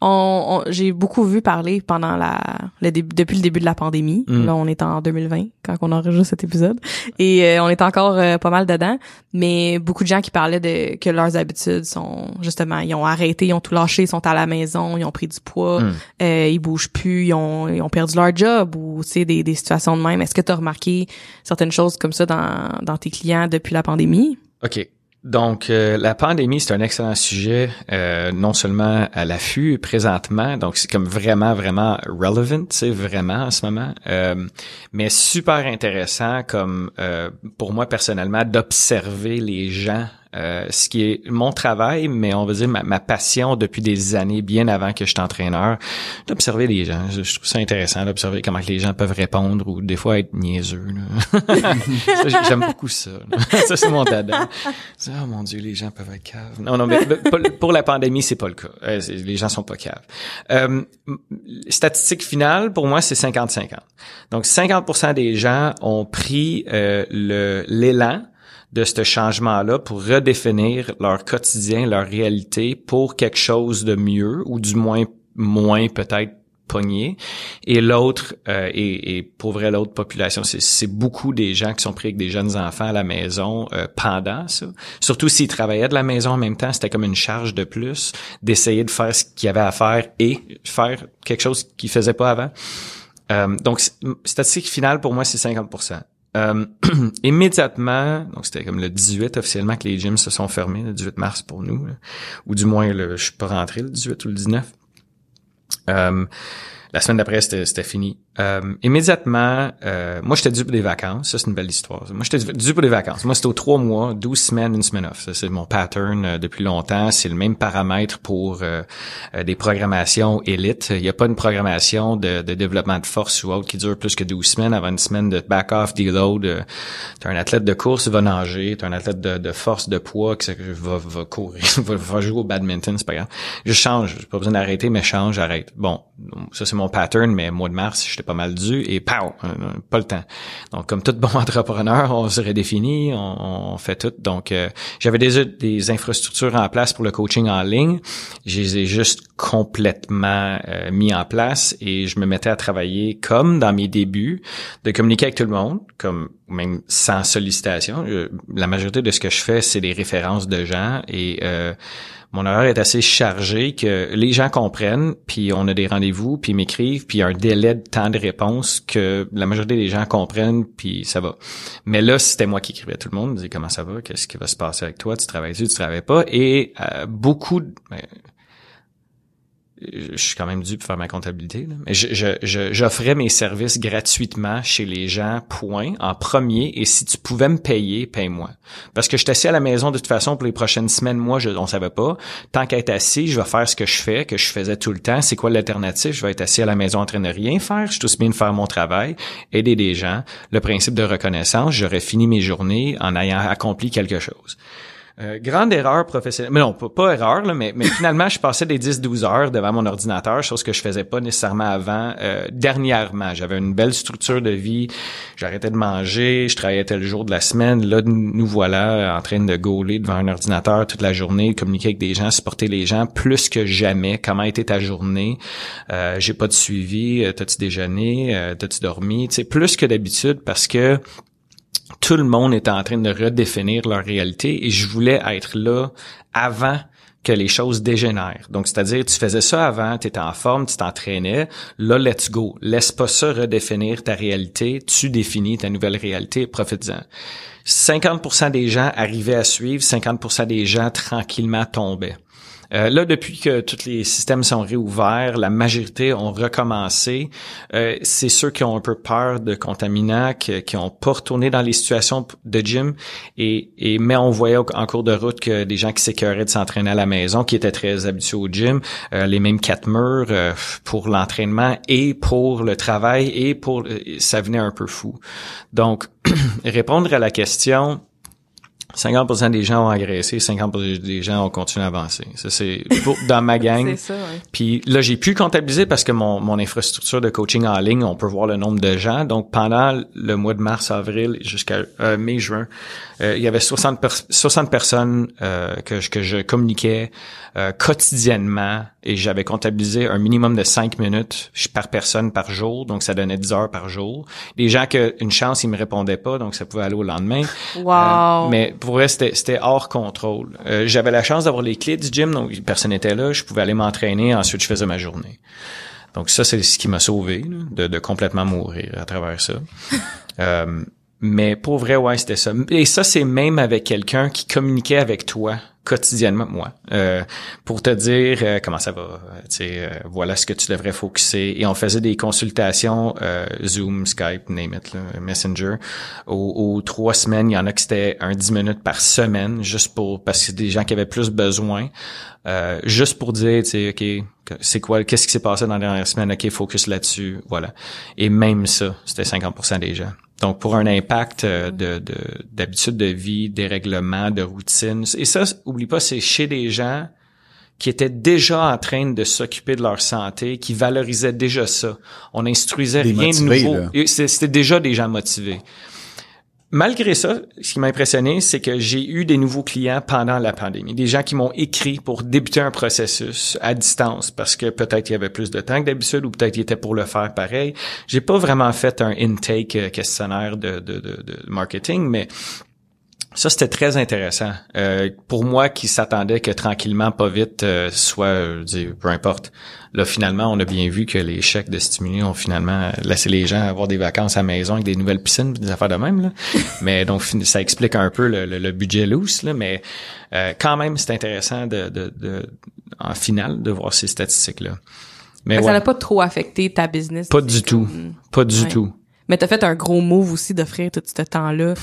On, on- j'ai beaucoup vu parler pendant la le début depuis le début de la pandémie. Mm. Là, on est en 2020 quand on enregistre cet épisode et euh, on est encore euh, pas mal dedans, mais beaucoup de gens qui parlaient de que leurs habitudes sont justement ils ont arrêté, ils ont tout lâché, ils sont à la maison, ils ont pris du poids, Mm. euh, ils bougent plus, ils ont ils ont perdu leur job ou c'est des des situations de même. Est-ce que tu as remarqué certaines choses comme ça dans dans tes clients depuis la pandémie? OK. Donc, euh, la pandémie, c'est un excellent sujet, euh, non seulement à l'affût présentement, donc c'est comme vraiment, vraiment relevant, c'est vraiment en ce moment, euh, mais super intéressant comme euh, pour moi personnellement d'observer les gens, euh, ce qui est mon travail, mais on va dire ma, ma passion depuis des années, bien avant que je suis entraîneur, d'observer les gens. Je, je trouve ça intéressant d'observer comment les gens peuvent répondre ou des fois être niaiseux. J'aime beaucoup ça. là. ça, c'est mon dada. Oh mon Dieu, les gens peuvent être caves. Non, non, mais pour la pandémie, c'est pas le cas. Euh, Les gens sont pas caves. Euh, statistique finale, pour moi, c'est 50-50. Donc, 50% des gens ont pris euh, le l'élan de ce changement-là pour redéfinir leur quotidien, leur réalité pour quelque chose de mieux ou du moins moins peut-être pogné. Et l'autre, euh, et, et pour vrai, l'autre population, c'est, beaucoup des gens qui sont pris avec des jeunes enfants à la maison euh, pendant ça. Surtout s'ils travaillaient de la maison en même temps, c'était comme une charge de plus d'essayer de faire ce qu'il y avait à faire et faire quelque chose qu'ils faisaient pas avant. Euh, donc, statistique finale, pour moi, c'est 50 euh, immédiatement, donc c'était comme le 18 officiellement que les gyms se sont fermés, le 18 mars pour nous, là. ou du moins, le, je suis pas rentré le 18 ou le 19. Euh, la semaine d'après, c'était c'était fini. Euh, immédiatement, euh, moi, j'étais dû pour des vacances. Ça, c'est une belle histoire. Moi, j'étais dû pour des vacances. Moi, c'était aux trois mois, 12 semaines, une semaine off. Ça, c'est mon pattern euh, depuis longtemps. C'est le même paramètre pour euh, euh, des programmations élites. Il n'y a pas une programmation de, de développement de force ou autre qui dure plus que 12 semaines avant une semaine de back-off, deload. Euh, T'as un athlète de course, va nager. T'as un athlète de, de force, de poids qui va, va courir, va, va jouer au badminton, c'est pas grave. Je change. J'ai pas besoin d'arrêter, mais change, j'arrête. Bon, ça, c'est mon pattern, mais mois de mars, pas mal dû et pow, pas le temps. Donc, comme tout bon entrepreneur, on se redéfinit, on, fait tout. Donc, euh, j'avais déjà des infrastructures en place pour le coaching en ligne. Je les ai juste complètement euh, mis en place et je me mettais à travailler comme dans mes débuts, de communiquer avec tout le monde, comme même sans sollicitation. La majorité de ce que je fais, c'est des références de gens et euh, mon horaire est assez chargé que les gens comprennent, puis on a des rendez-vous, puis ils m'écrivent, puis il y a un délai de temps de réponse que la majorité des gens comprennent, puis ça va. Mais là, c'était moi qui écrivais tout le monde, disais comment ça va, qu'est-ce qui va se passer avec toi, tu travailles-tu, tu travailles pas, et euh, beaucoup, ben, je suis quand même dû pour faire ma comptabilité, là. mais je, je- je- j'offrais mes services gratuitement chez les gens, point, en premier, et si tu pouvais me payer, paye-moi. Parce que je suis assis à la maison de toute façon pour les prochaines semaines, moi, je, on savait pas. Tant qu'à être assis, je vais faire ce que je fais, que je faisais tout le temps. C'est quoi l'alternative? Je vais être assis à la maison en train de rien faire. Je suis aussi bien de faire mon travail, aider des gens. Le principe de reconnaissance, j'aurais fini mes journées en ayant accompli quelque chose. Euh, grande erreur professionnelle. Mais non, pas, erreur, là, mais, finalement, je passais des 10-12 heures devant mon ordinateur, chose que je faisais pas nécessairement avant. Euh, dernièrement, j'avais une belle structure de vie. J'arrêtais de manger, je travaillais tel jour de la semaine. Là, nous voilà en train de gauler devant un ordinateur toute la journée, communiquer avec des gens, supporter les gens plus que jamais. Comment était ta journée? Euh, J'ai pas de suivi. Euh, T'as-tu déjeuné? Euh, T'as-tu dormi? Sais, plus que d'habitude parce que tout le monde était en train de redéfinir leur réalité et je voulais être là avant que les choses dégénèrent. Donc, c'est-à-dire, tu faisais ça avant, tu étais en forme, tu t'entraînais. Là, let's go. Laisse pas ça redéfinir ta réalité. Tu définis ta nouvelle réalité, profites-en. 50% des gens arrivaient à suivre, 50% des gens tranquillement tombaient. Euh, là, depuis que tous les systèmes sont réouverts, la majorité ont recommencé. Euh, c'est ceux qui ont un peu peur de contaminants, qui, qui ont pas retourné dans les situations de gym. Et, et mais on voyait en cours de route que des gens qui s'écœuraient de s'entraîner à la maison, qui étaient très habitués au gym, euh, les mêmes quatre murs pour l'entraînement et pour le travail et pour ça venait un peu fou. Donc répondre à la question 50% des gens ont agressé, 50% des gens ont continué à avancer. Ça, c'est dans ma gang. c'est ça, ouais. Puis là, j'ai pu comptabiliser parce que mon, mon infrastructure de coaching en ligne, on peut voir le nombre de gens. Donc, pendant le mois de mars, avril jusqu'à euh, mai, juin, euh, il y avait 60, 60 personnes euh, que, je, que je communiquais euh, quotidiennement et j'avais comptabilisé un minimum de 5 minutes par personne par jour. Donc, ça donnait 10 heures par jour. Les gens que une chance, ils me répondaient pas, donc ça pouvait aller au lendemain. Wow. mais pour vrai, c'était, c'était hors contrôle. Euh, j'avais la chance d'avoir les clés du gym, donc personne n'était là. Je pouvais aller m'entraîner, ensuite je faisais ma journée. Donc ça, c'est ce qui m'a sauvé là, de, de, complètement mourir à travers ça. euh, mais pour vrai, ouais, c'était ça. Et ça, c'est même avec quelqu'un qui communiquait avec toi quotidiennement, moi, euh, pour te dire euh, comment ça va, euh, euh, voilà ce que tu devrais focuser. Et on faisait des consultations euh, Zoom, Skype, name it, là, Messenger. Aux, trois semaines, il y en a qui c'était un 10 minutes par semaine, juste pour parce que c'est des gens qui avaient plus besoin, juste pour dire, ok, c'est quoi, qu'est-ce qui s'est passé dans la dernière semaine, ok, focus là-dessus, voilà. Et même ça, c'était 50% des gens. Donc, pour un impact de, de, d'habitude de vie, des règlements, de routine. Et ça, oublie pas, c'est chez des gens qui étaient déjà en train de s'occuper de leur santé, qui valorisaient déjà ça. On instruisait Des rien motivés, de nouveau. C'était déjà des gens motivés. Malgré ça, ce qui m'a impressionné, c'est que j'ai eu des nouveaux clients pendant la pandémie. Des gens qui m'ont écrit pour débuter un processus à distance parce que peut-être il y avait plus de temps que d'habitude ou peut-être il était pour le faire pareil. J'ai pas vraiment fait un intake euh, questionnaire de, de, de, de marketing, mais ça, c'était très intéressant. Euh, pour moi qui s'attendais que tranquillement, pas vite, euh, soit, euh, dis, peu importe. Là, finalement, on a bien vu que les chèques de stimuli ont finalement laissé les gens avoir des vacances à la maison avec des nouvelles piscines, des affaires de même. Là. mais donc, ça explique un peu le, le- le budget loose. Là, mais euh, quand même, c'est intéressant de, de, de, en finale de voir ces statistiques-là. Mais ouais, Ça n'a pas trop affecté ta business. pas du tout. comme- Pas du Ouais. tout. Mais t'as fait un gros move aussi d'offrir tout ce temps-là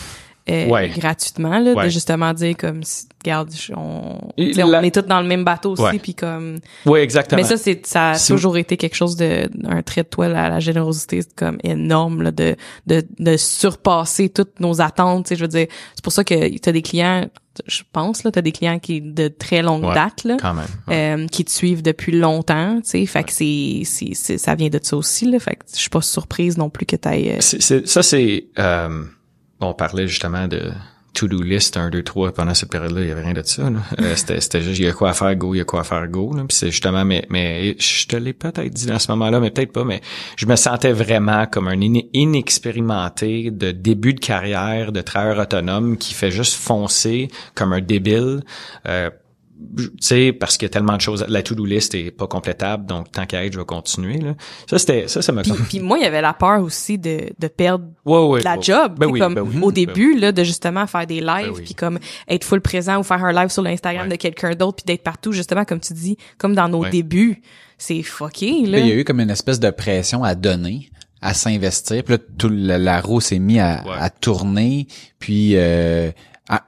euh, Ouais. gratuitement, là, de justement dire comme, si- regarde, on, tu sais, on la- est tous dans le même bateau aussi, puis comme. Oui, exactement. Mais ça, c'est ça a toujours été quelque chose de un trait de toi, la, la générosité, c'est comme énorme là, de, de de surpasser toutes nos attentes. Tu sais, je veux dire, c'est pour ça que t'as des clients, je pense là, t'as des clients qui de très longue Ouais, date là. quand même. ouais. euh, qui te suivent depuis longtemps, tu sais, fait que c'est, c'est, c'est- ça vient de ça aussi, là, fait que je suis pas surprise non plus que t'ailles... euh, C'est- c'est- ça, c'est... Euh, on parlait justement de to-do list 1, 2, 3 pendant cette période-là, il y avait rien de ça. là. Euh, c'était, c'était juste, il y a quoi à faire, go, il y a quoi à faire, go. Là. Puis c'est justement, mais, mais je te l'ai peut-être dit dans ce moment-là, mais peut-être pas, mais je me sentais vraiment comme un in- inexpérimenté de début de carrière de travailleur autonome qui fait juste foncer comme un débile. Euh, tu sais, parce qu'il y a tellement de choses, la to-do list est pas complétable, donc tant qu'à être, je vais continuer. Là. Ça, c'était, ça, ça m'a Puis, puis moi, il y avait la peur aussi de, de perdre Ouais, ouais, la ouais. job, Ben oui, comme ben oui. au Ben début là, de justement faire des lives, Ben oui. puis comme être full présent ou faire un live sur l'Instagram Ouais. de quelqu'un d'autre, puis d'être partout, justement comme tu dis, comme dans nos Ouais. débuts, c'est fucké là. Il y a eu comme une espèce de pression à donner, à s'investir. Puis là, tout la, la roue s'est mis à, Ouais. à tourner. Puis, euh, à-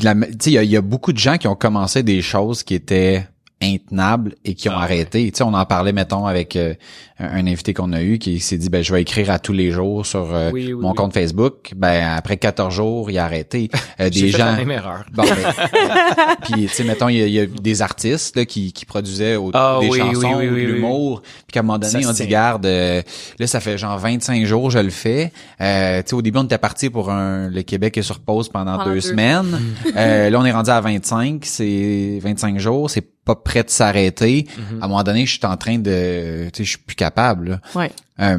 tu sais, il y a beaucoup de gens qui ont commencé des choses qui étaient intenables et qui ont Ah, arrêté. Tu sais, on en parlait, mettons, avec euh, un, un invité qu'on a eu qui s'est dit, ben, je vais écrire à tous les jours sur euh, Oui, oui, mon oui. compte Facebook. Ben, après 14 jours, il a arrêté. Euh, J'ai des fait gens. la même erreur. Bon, ben, puis tu sais mettons il y, a- il y a des artistes là, qui, qui produisaient au- Ah, des oui, chansons oui, oui, ou de l'humour puis qu'à un moment donné Ça on se dit garde euh, là ça fait genre 25 jours je le fais euh, tu sais au début on était parti pour un le Québec est sur pause pendant, Pendant deux, deux. semaines Euh, là on est rendu à 25 c'est 25 jours c'est pas prêt de s'arrêter Mm-hmm. à un moment donné je suis en train de tu sais je suis plus capable là. Ouais. Euh,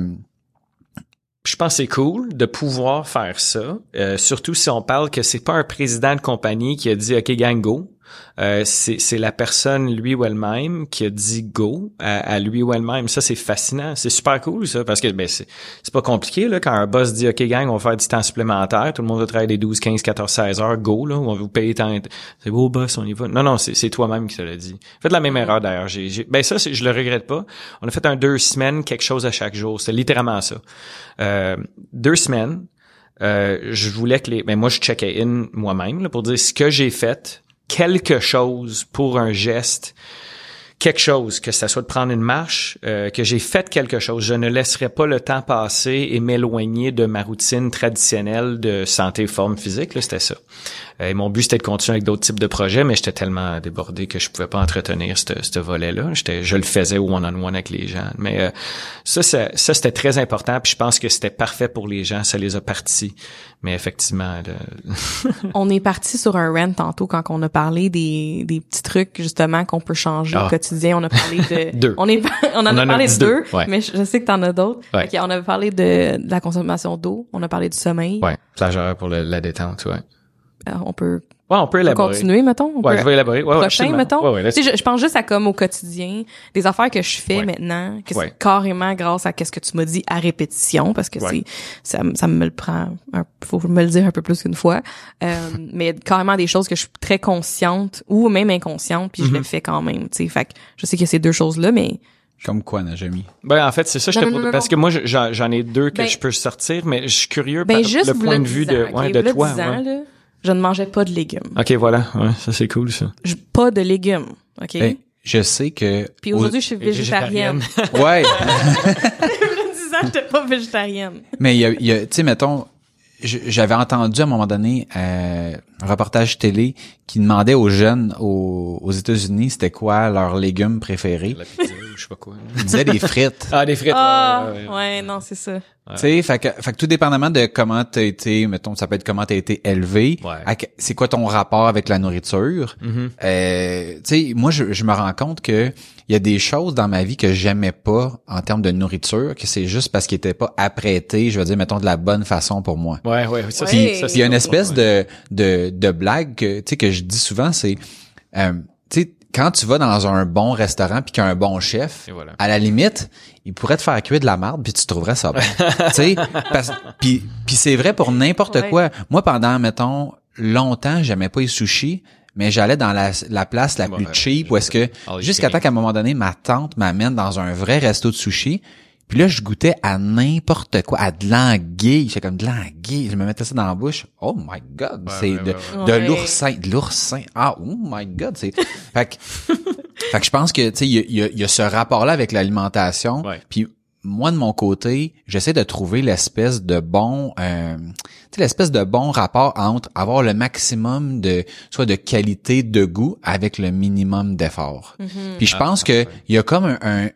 je pense que c'est cool de pouvoir faire ça, euh, surtout si on parle que c'est pas un président de compagnie qui a dit OK gang go. Euh, c'est la personne lui ou elle-même qui a dit go à, lui ou elle-même. Ça c'est fascinant, c'est super cool ça parce que ben c'est c'est pas compliqué là quand un boss dit OK gang, on va faire du temps supplémentaire, tout le monde va travailler des 12, 15, 14, 16 heures, go là, on va vous payer tant c'est beau boss, on y va. Non non, c'est toi-même qui te l'a dit. Faites la même erreur d'ailleurs, ben ça je le regrette pas. On a fait un deux semaines quelque chose à chaque jour, c'est littéralement ça. Euh, deux semaines euh, je voulais que les ben moi je checkais in moi-même pour dire ce que j'ai fait quelque chose pour un geste, quelque chose, que ça soit de prendre une marche, euh, que j'ai fait quelque chose. Je ne laisserai pas le temps passer et m'éloigner de ma routine traditionnelle de santé, forme physique. C'était ça. Euh, mon but, c'était de continuer avec d'autres types de projets, mais j'étais tellement débordé que je pouvais pas entretenir ce volet-là. Je le faisais one-on-one avec les gens. Mais euh, ça, ça, ça c'était très important. Puis je pense que c'était parfait pour les gens. Ça les a partis. Mais effectivement, on est parti sur un rent tantôt quand on a parlé des, des petits trucs justement qu'on peut changer au ah. quotidien. On a parlé de deux. On est on en a parlé de deux, mais je sais que t'en as d'autres. Ouais. on a parlé de, de la consommation d'eau. On a parlé du sommeil. Ouais, plageur pour la détente. Ouais. Euh, on peut Ouais, on peut élaborer. continuer, mettons. ouais, je vais élaborer. Ouais, prochain, mettons. Ouais, je, je, pense juste à comme au quotidien, des affaires que je fais maintenant, que c'est carrément grâce à qu'est-ce que tu m'as dit à répétition, parce que c'est ça, ça me le prend, un, faut me le dire un peu plus qu'une fois. Euh, mais carrément des choses que je suis très consciente ou même inconsciente, puis je le mm-hmm. fais quand même. Tu sais, fait que je sais qu'il y a ces deux choses là, mais comme quoi, Najami? Ben, en fait, c'est ça, je te parce que moi, j'en ai deux que ben je peux sortir, mais je suis curieux ben, par le point de vue de, ouais, de toi. Là, je ne mangeais pas de légumes. OK, voilà. Ouais, ça, c'est cool, ça. Je, pas de légumes. OK? Ben, je sais que... Puis aujourd'hui, je suis végétarienne. ouais. je j'étais pas végétarienne. Mais il y a, y a tu sais, mettons, j'avais entendu à un moment donné euh, un reportage télé qui demandait aux jeunes aux, aux États-Unis c'était quoi leurs légumes préférés. La pizza, je sais pas quoi. Ils disaient des frites. Ah, des frites. Ah, ouais, ouais, non, c'est ça. Tu sais, fait que, fait que tout dépendamment de comment t'as été, mettons, ça peut être comment t'as été élevé, c'est quoi ton rapport avec la nourriture. Mm-hmm. euh, tu sais, moi, je, je me rends compte que il y a des choses dans ma vie que j'aimais pas en termes de nourriture, que c'est juste parce qu'ils étaient pas apprêtés, je veux dire, mettons, de la bonne façon pour moi. Ouais, ouais, ça, Puis, il y a une espèce de, de, de blague que, tu sais, que je dis souvent, c'est, euh, tu sais, quand tu vas dans un bon restaurant puis qu'il y a un bon chef, à la limite, il pourrait te faire cuire de la marde puis tu trouverais ça bon. tu sais, puis puis c'est vrai pour n'importe quoi. Moi pendant mettons longtemps, j'aimais pas les sushis, mais j'allais dans la, la place la plus cheap où est-ce que jusqu'à temps qu'à un moment donné ma tante m'amène dans un vrai resto de sushis puis là, je goûtais à n'importe quoi, à de l'anguille. J'étais comme de l'anguille. Je me mettais ça dans la bouche. Oh my God, c'est de, de l'oursin, de l'oursin. Ah, oh my God, c'est. fait que, fait que je pense que tu sais, il y a, y a, ce rapport-là avec l'alimentation. Puis moi de mon côté, j'essaie de trouver l'espèce de bon, euh, l'espèce de bon rapport entre avoir le maximum de soit de qualité, de goût avec le minimum d'effort. Mm-hmm. Puis je pense que il y a comme un,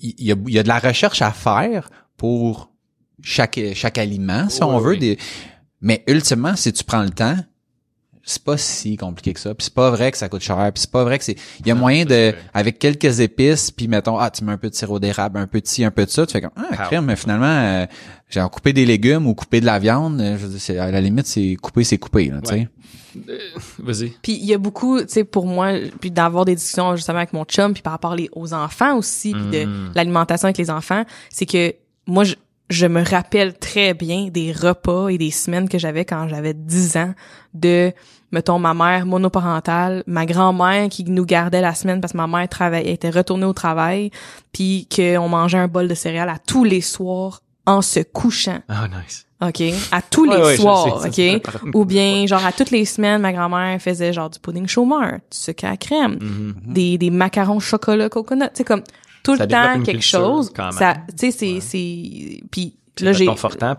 il y a, y a de la recherche à faire pour chaque chaque aliment, si on veut. Des... Mais ultimement, si tu prends le temps, c'est pas si compliqué que ça. Puis c'est pas vrai que ça coûte cher. Puis c'est pas vrai que c'est. Il y a moyen de, avec quelques épices, puis mettons, ah, tu mets un peu de sirop d'érable, un peu de ci, un peu de ça, tu fais comme ah, crème, mais finalement, euh, j'ai coupé des légumes ou coupé de la viande. Je veux dire, à la limite, c'est coupé, c'est tu sais. Euh, vas-y. Puis il y a beaucoup, tu sais, pour moi, puis d'avoir des discussions justement avec mon chum, puis par rapport aux enfants aussi, puis de mm. l'alimentation avec les enfants, c'est que moi, je, je me rappelle très bien des repas et des semaines que j'avais quand j'avais 10 ans de mettons ma mère monoparentale, ma grand-mère qui nous gardait la semaine parce que ma mère travaillait était retournée au travail, puis qu'on mangeait un bol de céréales à tous les soirs en se couchant. Ah nice. OK, à tous les soirs, OK? Ou bien genre à toutes les semaines ma grand-mère faisait genre du pudding chômeur, du sucre à crème, mm-hmm. des des macarons chocolat coconut, tu sais comme tout le temps quelque chose. Ça, tu sais, c'est, c'est, puis là j'ai,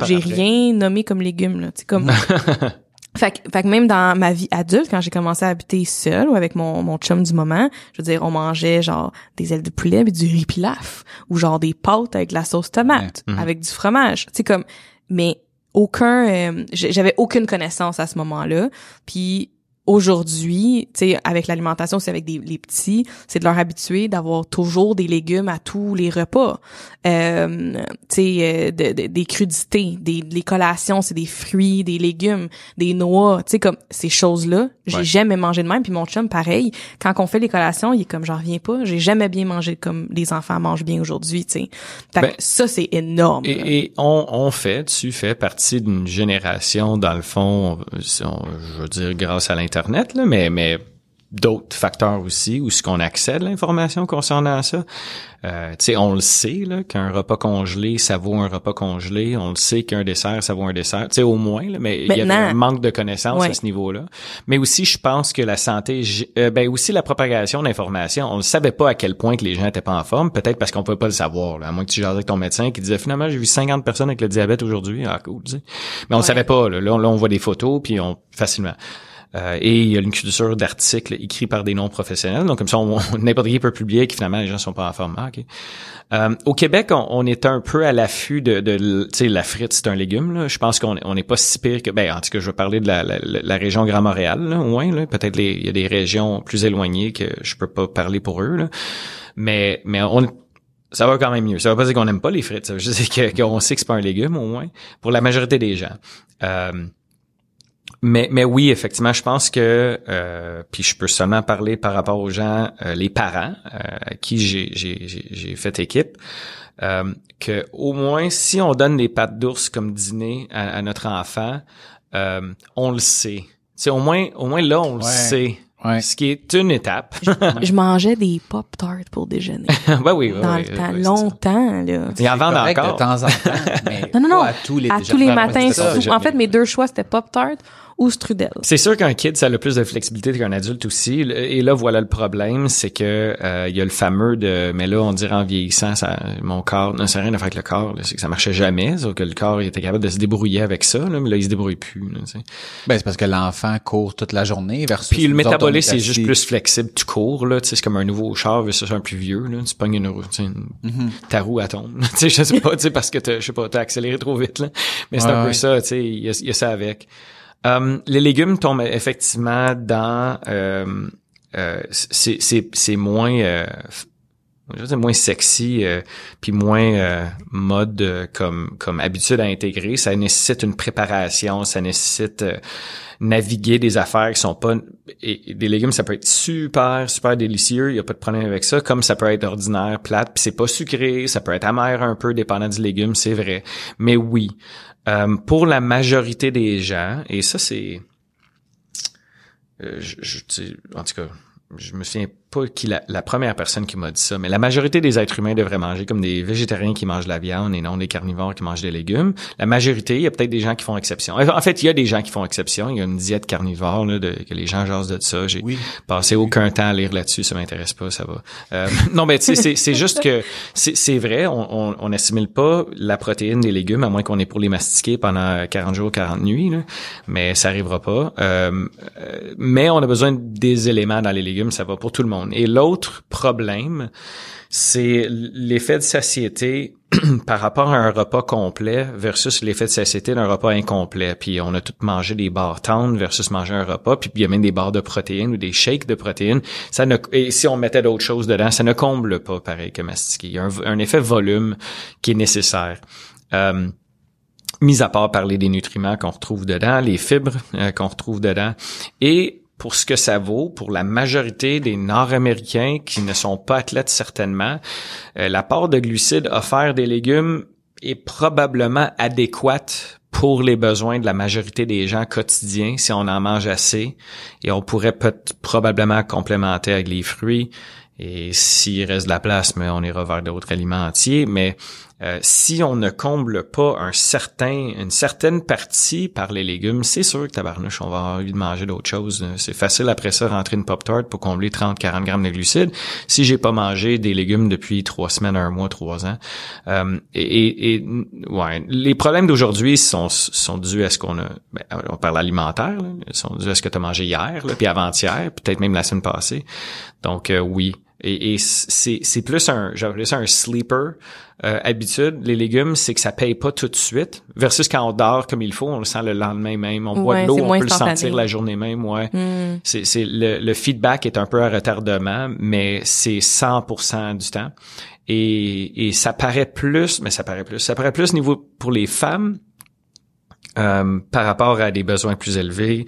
j'ai rien nommé comme légumes là, tu sais comme. fait que, fait que même dans ma vie adulte, quand j'ai commencé à habiter seule ou avec mon, mon chum du moment, je veux dire, on mangeait genre des ailes de poulet et du riz pilaf ou genre des pâtes avec la sauce tomate, mhm. avec du fromage. Sais comme, mais aucun, euh, j'avais aucune connaissance à ce moment-là. Puis aujourd'hui, tu sais, avec l'alimentation, c'est avec des, les petits, c'est de leur habituer d'avoir toujours des légumes à tous les repas. Euh, tu sais, euh, de, des crudités, des les collations, c'est des fruits, des légumes, des noix, tu sais, comme ces choses-là, j'ai Ouais. jamais mangé de même. Puis mon chum, pareil, quand on fait les collations, il est comme, j'en reviens pas, j'ai jamais bien mangé comme les enfants mangent bien aujourd'hui, tu sais. Ben, ça, c'est énorme. Et, et on, on fait, tu fais partie d'une génération, dans le fond, on- on- je veux dire grâce à l'Internet, là, mais, mais d'autres facteurs aussi, où ce qu'on accède l'information concernant ça. Euh, tu sais, on le sait, qu'un repas congelé, ça vaut un repas congelé. On le sait qu'un dessert, ça vaut un dessert. Tu sais, au moins, là, mais il y avait un manque de connaissances Ouais. à ce niveau-là. Mais aussi, je pense que la santé, euh, ben aussi la propagation d'informations, on ne savait pas à quel point que les gens étaient pas en forme, peut-être parce qu'on pouvait pas le savoir. Là, à moins que tu jases avec ton médecin qui disait finalement j'ai vu 50 personnes avec le diabète aujourd'hui, ah cool. tu sais. Mais on le savait pas. Là, là, on, là, on voit des photos puis on facilement. Euh, et il y a une culture d'articles écrits par des non professionnels. Donc comme ça, on- n'importe qui peut publier que finalement les gens sont pas en. Ah. Euh, au Québec, on, on est un peu à l'affût de, de, tu la frite, c'est un légume. Là. Je pense qu'on on n'est pas si pire que, ben, en tout cas, je veux parler de la, la, la région Grand Montréal, là, au moins. Là. Peut-être il y a des régions plus éloignées que je peux pas parler pour eux. Là. Mais, mais on, ça va quand même mieux. Ça veut pas dire qu'on n'aime pas les frites. Ça veut juste dire qu'on sait que c'est pas un légume, au moins, pour la majorité des gens. Euh, mais, mais oui, effectivement, je pense que, euh, puis je peux seulement parler par rapport aux gens, euh, les parents euh, à qui j'ai, j'ai, j'ai, j'ai fait équipe, euh, que au moins si on donne des pâtes d'ours comme dîner à, à notre enfant, euh, on le sait. C'est au moins, au moins là, on le Ouais. sait. Ouais. Ce qui est une étape. Je mangeais des Pop-Tarts pour déjeuner. ben oui, oui, dans oui, le temps, longtemps, là. Il en correct encore. de temps en temps, mais Non, non, non. pas à tous les à tous les matins. ça. en fait, mes deux choix, c'était Pop-Tart ou Strudel? C'est sûr qu'un kid, ça a le plus de flexibilité qu'un adulte aussi. Et là, voilà le problème, c'est que euh, il y a le fameux de, mais là, on dirait en vieillissant, ça, mon corps, non, ça n'a rien à faire avec le corps, là, c'est que ça marchait jamais, sauf que le corps il était capable de se débrouiller avec ça, là, mais là, il se débrouille plus. là, tu sais. Ben, c'est parce que l'enfant court toute la journée versus Puis le métabolisme, est c'est juste plus flexible. Tu cours, là, tu sais, c'est comme un nouveau char versus un plus vieux, là. Tu pognes une roue, tu sais, une- Mm-hmm. ta roue à tombe. tu sais, je sais pas, tu sais, parce que t'as, je sais pas, t'as accéléré trop vite, là. Mais c'est Ouais, un peu ouais. ça, tu sais, il y a, il y a ça avec. Euh, les légumes tombent effectivement dans, euh, euh, c'est, moins, euh, je moins sexy euh, puis moins euh, mode euh, comme comme habitude à intégrer. Ça nécessite une préparation ça nécessite naviguer des affaires qui sont pas des légumes ça peut être super super délicieux il y a pas de problème avec ça comme ça peut être ordinaire plate puis c'est pas sucré ça peut être amer un peu dépendant du légume c'est vrai. Mais oui Euh, pour la majorité des gens et ça c'est euh, je, je- en tout cas, je me souviens pas qui la, la première personne qui m'a dit ça, mais la majorité des êtres humains devraient manger comme des végétariens qui mangent de la viande et non des carnivores qui mangent des légumes. La majorité, il y a peut-être des gens qui font exception. En fait, il y a des gens qui font exception. Il y a une diète carnivore là, de, que les gens jasent de ça. J'ai Oui. passé aucun temps à lire là-dessus, ça m'intéresse pas, ça va. Euh, non, mais tu sais, c'est- c'est juste que c'est c'est vrai, on, on, on assimile pas la protéine des légumes à moins qu'on ait pour les mastiquer pendant 40 jours, 40 nuits, là. mais ça arrivera pas. Euh, euh, mais on a besoin des éléments dans les légumes, ça va pour tout le monde. Et l'autre problème, c'est l'effet de satiété par rapport à un repas complet versus l'effet de satiété d'un repas incomplet. Puis on a tout mangé des barres tendres versus manger un repas. Puis il y a même des barres de protéines ou des shakes de protéines. Ça ne, et si on mettait d'autres choses dedans, ça ne comble pas pareil que mastiquer. Il y a un, un effet volume qui est nécessaire. Euh, mis à part parler des nutriments qu'on retrouve dedans, les fibres euh, qu'on retrouve dedans. Et pour ce que ça vaut, pour la majorité des Nord-Américains qui ne sont pas athlètes certainement, euh, la part de glucides offert des légumes est probablement adéquate pour les besoins de la majorité des gens quotidiens si on en mange assez. Et on pourrait peut probablement complémenter avec les fruits. Et s'il reste de la place mais on ira vers d'autres aliments entiers. Mais euh, si on ne comble pas un certain, une certaine partie par les légumes, c'est sûr que tabarnouche, on va avoir envie de manger d'autres choses. C'est facile après ça rentrer une Pop-Tart pour combler 30-40 grammes de glucides. Si j'ai pas mangé des légumes depuis trois semaines, un mois, trois ans. Euh, et, et, ouais, les problèmes d'aujourd'hui sont, sont dus à ce qu'on a, ben, on parle alimentaire, là, sont dus à ce que tu as mangé hier, là, puis avant-hier, peut-être même la semaine passée. Donc euh, oui, Et, et c'est, plus un, j'appelais ça un sleeper euh, habitude. Les légumes, c'est que ça paye pas tout de suite. Versus quand on dort comme il faut, on le sent le lendemain même. On boit de l'eau, on peut le sentir la journée même. Ouais. C'est, c'est le, le feedback est un peu à retardement, mais c'est 100% du temps. Et, et ça paraît plus, mais ça paraît plus. Ça paraît plus niveau pour les femmes euh, par rapport à des besoins plus élevés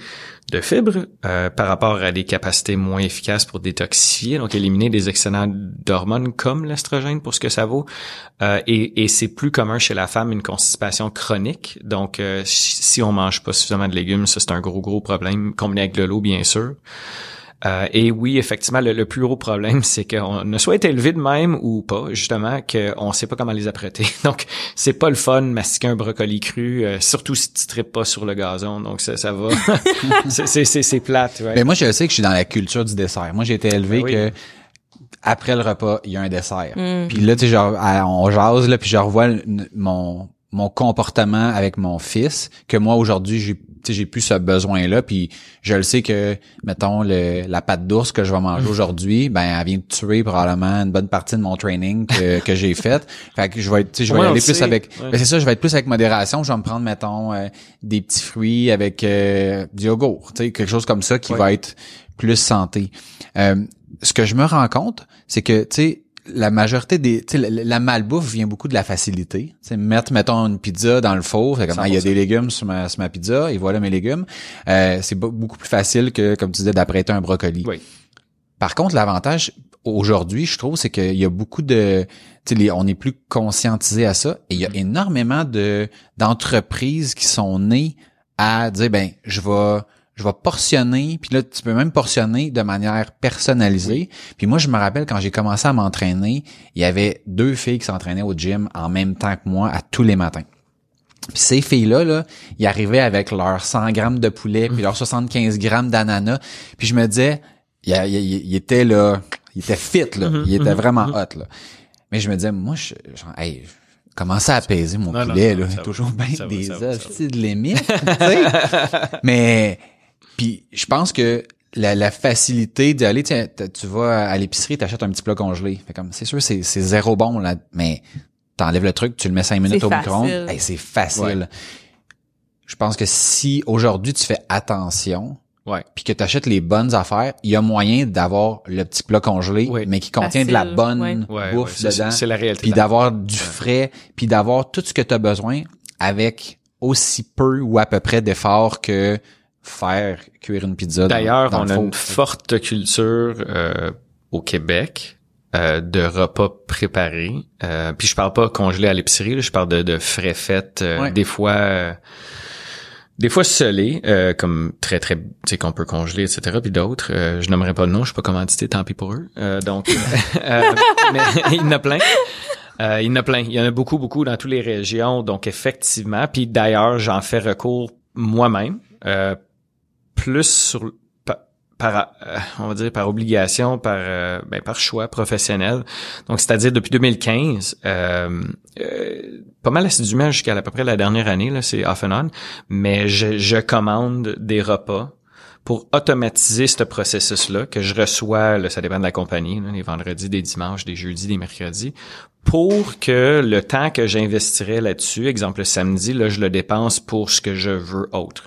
de fibres, euh, par rapport à des capacités moins efficaces pour détoxifier, donc éliminer des excédents d'hormones comme l'estrogène pour ce que ça vaut. Euh, et et c'est plus commun chez la femme une constipation chronique. Donc euh, si on mange pas suffisamment de légumes, ça c'est un gros gros problème, combiné avec de l'eau bien sûr. Euh, et oui, effectivement, le, le plus gros problème, c'est qu'on a soit été élevé de même ou pas, justement, qu'on sait pas comment les apprêter. Donc, c'est pas le fun mastiquer un brocoli cru, euh, surtout si tu tripes pas sur le gazon. Donc, ça, ça va. c'est, c'est, c'est, c'est plate, ouais. Mais moi, je sais que je suis dans la culture du dessert. Moi, j'ai été élevé Ben oui. que après le repas, il y a un dessert. Mm. Puis là, tu sais, genre, on jase, là, puis je revois mon mon comportement avec mon fils, que moi, aujourd'hui, j'ai j'ai plus ce besoin-là, puis je le sais que, mettons, le, la pâte d'ours que je vais manger aujourd'hui, ben, elle vient de tuer probablement une bonne partie de mon training que, que j'ai fait. Fait que je vais être, tu sais, je vais Ouais, aller le plus sait. avec, Ouais. ben, c'est ça, je vais être plus avec modération. Je vais me prendre, mettons, euh, des petits fruits avec euh, du yogourt, tu sais, quelque chose comme ça qui Ouais. va être plus santé. Euh, ce que je me rends compte, c'est que, tu sais, la majorité des, tu sais, la, la malbouffe vient beaucoup de la facilité. Tu mettre, mettons, une pizza dans le four, c'est comme, ah, il y a 100%. des légumes sur ma, sur ma pizza, et voilà mes légumes. Euh, c'est be- beaucoup plus facile que, comme tu disais, d'apprêter un brocoli. Oui. Par contre, l'avantage aujourd'hui, je trouve, c'est qu'il y a beaucoup de, tu sais, les- on est plus conscientisé à ça, et il y a énormément de d'entreprises qui sont nées à dire, ben, je vais je vais portionner, puis là, tu peux même portionner de manière personnalisée. Puis moi, je me rappelle quand j'ai commencé à m'entraîner, il y avait deux filles qui s'entraînaient au gym en même temps que moi à tous les matins. Puis ces filles-là, là, ils arrivaient avec leurs 100 grammes de poulet, puis leurs 75 grammes d'ananas. Puis je me disais, il, il, il- il était là, il était fit, là. Mhm, il était mhm, vraiment mhm. hot, là. Mais je me disais, moi, je, genre, hey, je commençais à apaiser mon Non, non, poulet, non, là? va, Toujours bien des hosties de sais. Mais, puis je pense que la, la facilité d'aller, tu vas à l'épicerie, t'achètes un petit plat congelé. Fait comme, c'est sûr, c'est, c'est zéro bon, là, mais t'enlèves le truc, tu le mets cinq minutes C'est au micro-ondes. Hey, c'est facile. Je pense que si aujourd'hui tu fais attention, Ouais. puis que tu achètes les bonnes affaires, il y a moyen d'avoir le petit plat congelé, Oui. mais qui contient de la bonne ouais. Bouffe dedans, c'est la réalité. puis d'avoir du frais, puis d'avoir tout ce que tu as besoin avec aussi peu ou à peu près d'efforts que faire cuire une pizza. D'ailleurs, on le a une forte culture euh, au Québec euh, de repas préparés. Euh, puis je parle pas congelé à l'épicerie, là, je parle de, de frais faits, euh, Ouais. des fois euh, des fois scellés, euh, comme très très, tu sais qu'on peut congeler, etc. Puis d'autres, euh, je nommerai pas de nom, je suis pas commandité, tant pis pour eux. Euh, donc, euh, mais il y en a plein. Euh, il y en a plein. Il y en a beaucoup, beaucoup dans toutes les régions. Donc, effectivement. Puis d'ailleurs, j'en fais recours moi-même. Plus sur par, euh, on va dire par obligation, par euh, ben, par choix professionnel. Donc c'est-à-dire depuis 2015, euh, euh, pas mal assidûment jusqu'à à peu près la dernière année là, c'est off and on, mais je, commande des repas pour automatiser ce processus-là que je reçois, là, ça dépend de la compagnie, là, les vendredis, des dimanches, des jeudis, des mercredis, pour que le temps que j'investirais là-dessus, exemple le samedi, là, je le dépense pour ce que je veux autre.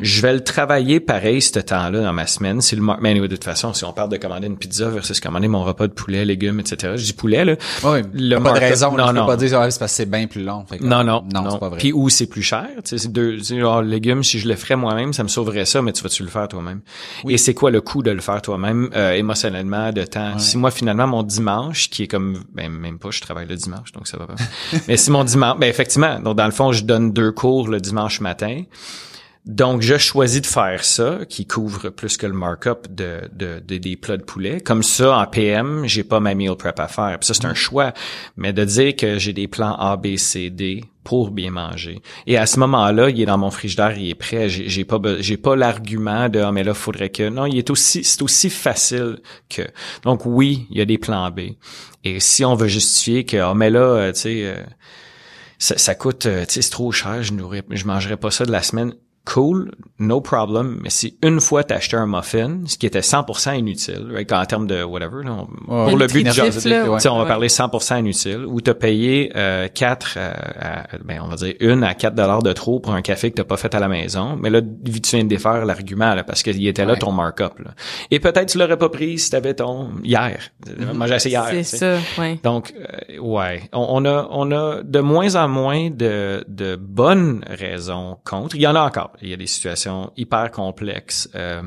Je vais le travailler pareil ce temps-là dans ma semaine. Si le mais anyway, de toute façon, si on parle de commander une pizza versus commander mon repas de poulet, légumes, etc. Je dis poulet, là. Ouais, le pas de raison. non, peux non. pas dire ah, c'est parce que c'est bien plus long. Fait que, Non, non, non, c'est pas vrai. Puis où c'est plus cher, tu sais, c'est deux, genre, légumes, si je le ferais moi-même, ça me sauverait ça, mais tu vas-tu le faire toi-même? Et c'est quoi le coût de le faire toi-même, euh, émotionnellement, de temps? Si moi, finalement, mon dimanche, qui est comme, ben, même pas, je travaille le dimanche, donc ça va pas. mais si mon dimanche, ben, effectivement, donc dans le fond, je donne deux cours le dimanche matin. Donc, je choisis de faire ça, qui couvre plus que le markup de, de, de- des plats de poulet. Comme ça, en PM, j'ai pas ma meal prep à faire. Puis ça, c'est un choix. Mais de dire que j'ai des plans A, B, C, D pour bien manger. Et à ce moment-là, il est dans mon frigidaire, il est prêt. J'ai j'ai pas, j'ai pas l'argument de, ah, mais là, faudrait que, non, il est aussi, c'est aussi facile que. Donc oui, il y a des plans B. Et si on veut justifier que, ah, mais là, euh, tu sais, euh, ça, ça coûte, euh, tu sais, c'est trop cher, je nourrais, je mangerais pas ça de la semaine. Cool, no problem. Mais si une fois t'as acheté un muffin, ce qui était 100% inutile, right, en termes de whatever, là, on- Ouais, pour le but de jaser, là, ouais. on va Ouais. parler 100% inutile, ou t'as payé euh, 4, ben on va dire une à 4 dollars de trop pour un café que t'as pas fait à la maison. Mais là, tu viens de défaire l'argument là, parce qu'il était là ton markup. Là. Et peut-être tu l'aurais pas pris si t'avais ton hier. Moi j'ai essayé hier. C'est ça, ouais. Donc, euh, ouais, on, on a on a de moins en moins de, de bonnes raisons contre. Il y en a encore. Il y a des situations hyper complexes euh,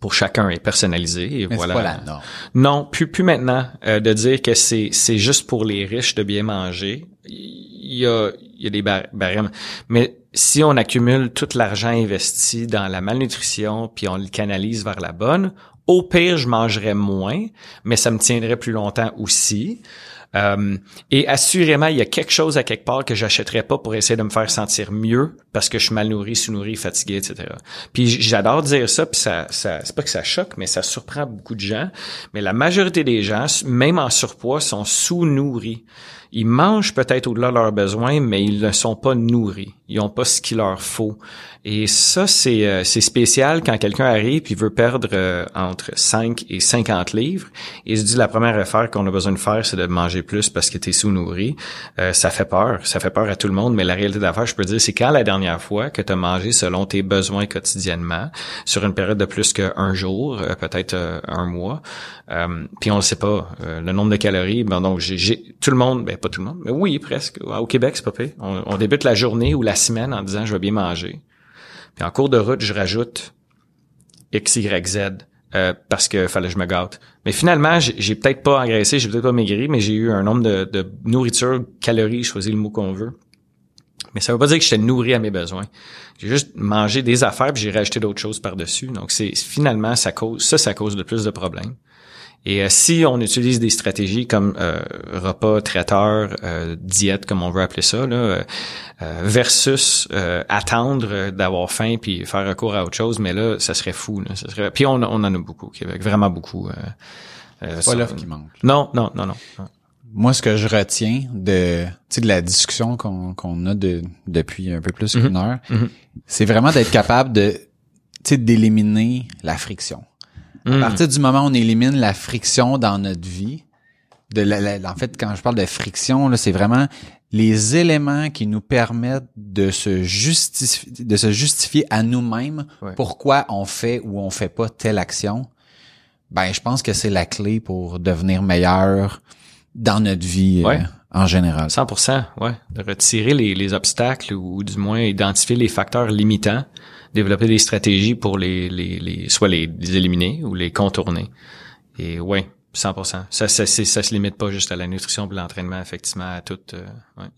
pour chacun et personnalisées. Et Mais voilà. c'est pas la norme. Non, plus plus maintenant euh, de dire que c'est c'est juste pour les riches de bien manger. Il y a il y a des bar- barèmes, mais si on accumule tout l'argent investi dans la malnutrition puis on le canalise vers la bonne, au pire je mangerais moins, mais ça me tiendrait plus longtemps aussi. Euh, et assurément, il y a quelque chose à quelque part que j'achèterais pas pour essayer de me faire sentir mieux parce que je suis mal nourri, sous-nourri, fatigué, etc. Puis j'adore dire ça, puis ça, ça c'est pas que ça choque, mais ça surprend beaucoup de gens. Mais la majorité des gens, même en surpoids, sont sous-nourris. Ils mangent peut-être au-delà de leurs besoins, mais ils ne sont pas nourris. Ils ont pas ce qu'il leur faut. Et ça, c'est euh, spécial quand quelqu'un arrive et veut perdre euh, entre 5 et 50 livres. Et se dit la première affaire qu'on a besoin de faire, c'est de manger plus parce que tu es sous-nourri. Euh, ça fait peur. Ça fait peur à tout le monde. Mais la réalité d'affaires, je peux dire, c'est quand la dernière fois que tu as mangé selon tes besoins quotidiennement, sur une période de plus qu'un jour, euh, peut-être euh, un mois, puis on ne sait pas le nombre de calories. Ben donc j'ai- tout le monde, ben pas tout le monde, mais oui presque. Au Québec c'est pas pire. On, débute la journée ou la semaine en disant je vais bien manger. Puis en cours de route je rajoute X Y Z euh, parce que fallait que je me gâte. Mais finalement j'ai, peut-être pas engraissé, j'ai peut-être pas maigri, mais j'ai eu un nombre de, de nourriture, calories, choisis le mot qu'on veut. Mais ça veut pas dire que j'étais nourri à mes besoins. J'ai juste mangé des affaires puis j'ai rajouté d'autres choses par-dessus. Donc c'est finalement ça cause ça ça cause de plus de problèmes. Et euh, si on utilise des stratégies comme euh, repas traiteur, euh, diète comme on veut appeler ça, là, euh, euh, versus euh, attendre d'avoir faim puis faire recours à autre chose, mais là ça serait fou. Là, ça serait. Puis on, on en a beaucoup au Québec, vraiment beaucoup. euh, euh, C'est ça- pas l'offre qui manque. Non, non, non, non. non. Moi, ce que je retiens de, tu sais, de la discussion qu'on qu'on a de, depuis un peu plus qu'une heure, Mhm. c'est vraiment d'être capable de, tu sais, d'éliminer la friction. À Mm. partir du moment où on élimine la friction dans notre vie, de la, la- en fait, quand je parle de friction, c'est vraiment les éléments qui nous permettent de se justifier, de se justifier à nous-mêmes Ouais. pourquoi on fait ou on fait pas telle action. Ben, je pense que c'est la clé pour devenir meilleur dans notre vie euh, en général. 100%, ouais. De retirer les, les obstacles ou, du moins identifier les facteurs limitants, développer des stratégies pour les, les, les soit les, les éliminer ou les contourner. Et ouais, 100%. Ça, ça, ça se limite pas juste à la nutrition et l'entraînement, effectivement, à tout. euh, ouais.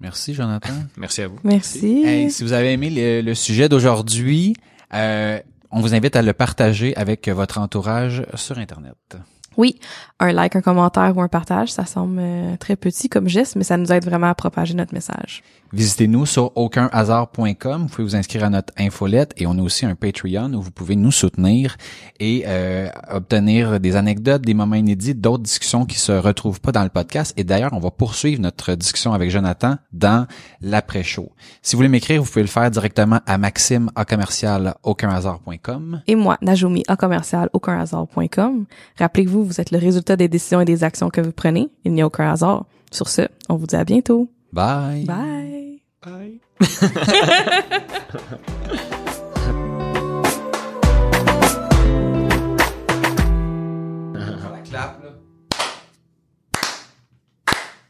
Merci, Jonathan. Merci à vous. Merci. Hey, si vous avez aimé le, le sujet d'aujourd'hui, euh, on vous invite à le partager avec votre entourage sur Internet. Oui, un like, un commentaire ou un partage, ça semble euh, très petit comme geste, mais ça nous aide vraiment à propager notre message. Visitez-nous sur aucunhasard.com. Vous pouvez vous inscrire à notre infolette et on a aussi un Patreon où vous pouvez nous soutenir et euh, obtenir des anecdotes, des moments inédits, d'autres discussions qui se retrouvent pas dans le podcast. Et d'ailleurs, on va poursuivre notre discussion avec Jonathan dans l'après-show. Si vous voulez m'écrire, vous pouvez le faire directement à maxime à commercial aucunhasard.com. Et moi, Najumi, à commercial, aucunhasard.com. Rappelez-vous, vous êtes le résultat des décisions et des actions que vous prenez. Il n'y a aucun hasard. Sur ce, on vous dit à bientôt. Bye. Bye. Bye.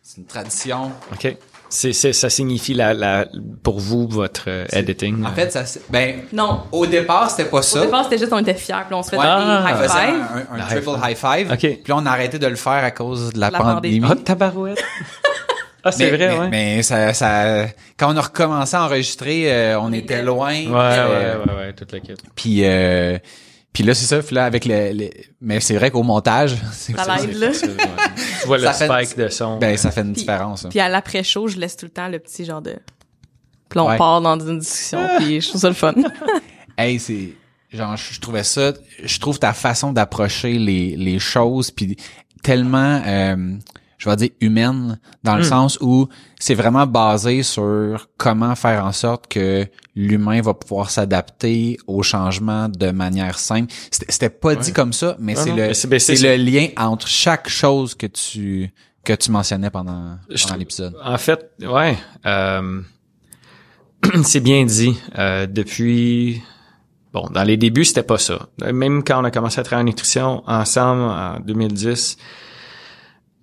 C'est une tradition. OK. C'est, c'est, ça signifie la, la, pour vous, votre euh, editing? En fait, ça, ben, Non. au départ, c'était pas ça. Au départ, c'était juste, on était fiers, puis on se faisait Ah. des high five. un, triple high high five. OK. Puis là, on a arrêté de le faire à cause de la, La pandémie. pandémie. Ah, tabarouette. ah, c'est vrai, mais, ouais. mais ça, ça, quand on a recommencé à enregistrer, euh, on, était loin. Ouais, euh, ouais, ouais, ouais, toute la quête. Puis, euh, puis là, c'est ça. Puis là, avec le, le- mais c'est vrai qu'au montage, c'est Ça ça, l'aide, là. Ouais. Tu vois le Ça fait- spike de son. ben, ça fait une Puis- différence. hein. Puis à l'après-show, je laisse tout le temps le petit genre de... Puis on Ouais. part dans une discussion, puis je trouve ça le fun. Hey, c'est genre je je trouvais ça je trouve ta façon d'approcher les les choses puis tellement euh, je vais dire humaine dans le Hmm. sens où c'est vraiment basé sur comment faire en sorte que l'humain va pouvoir s'adapter aux changements de manière simple. C'était pas dit comme ça, mais c'est le c'est- ben, c'est le lien entre chaque chose que tu que tu mentionnais pendant, pendant l'épisode. En fait, ouais, euh, c'est bien dit. Euh, depuis, bon, dans les débuts, c'était pas ça. Même quand on a commencé à travailler en nutrition ensemble en 2010,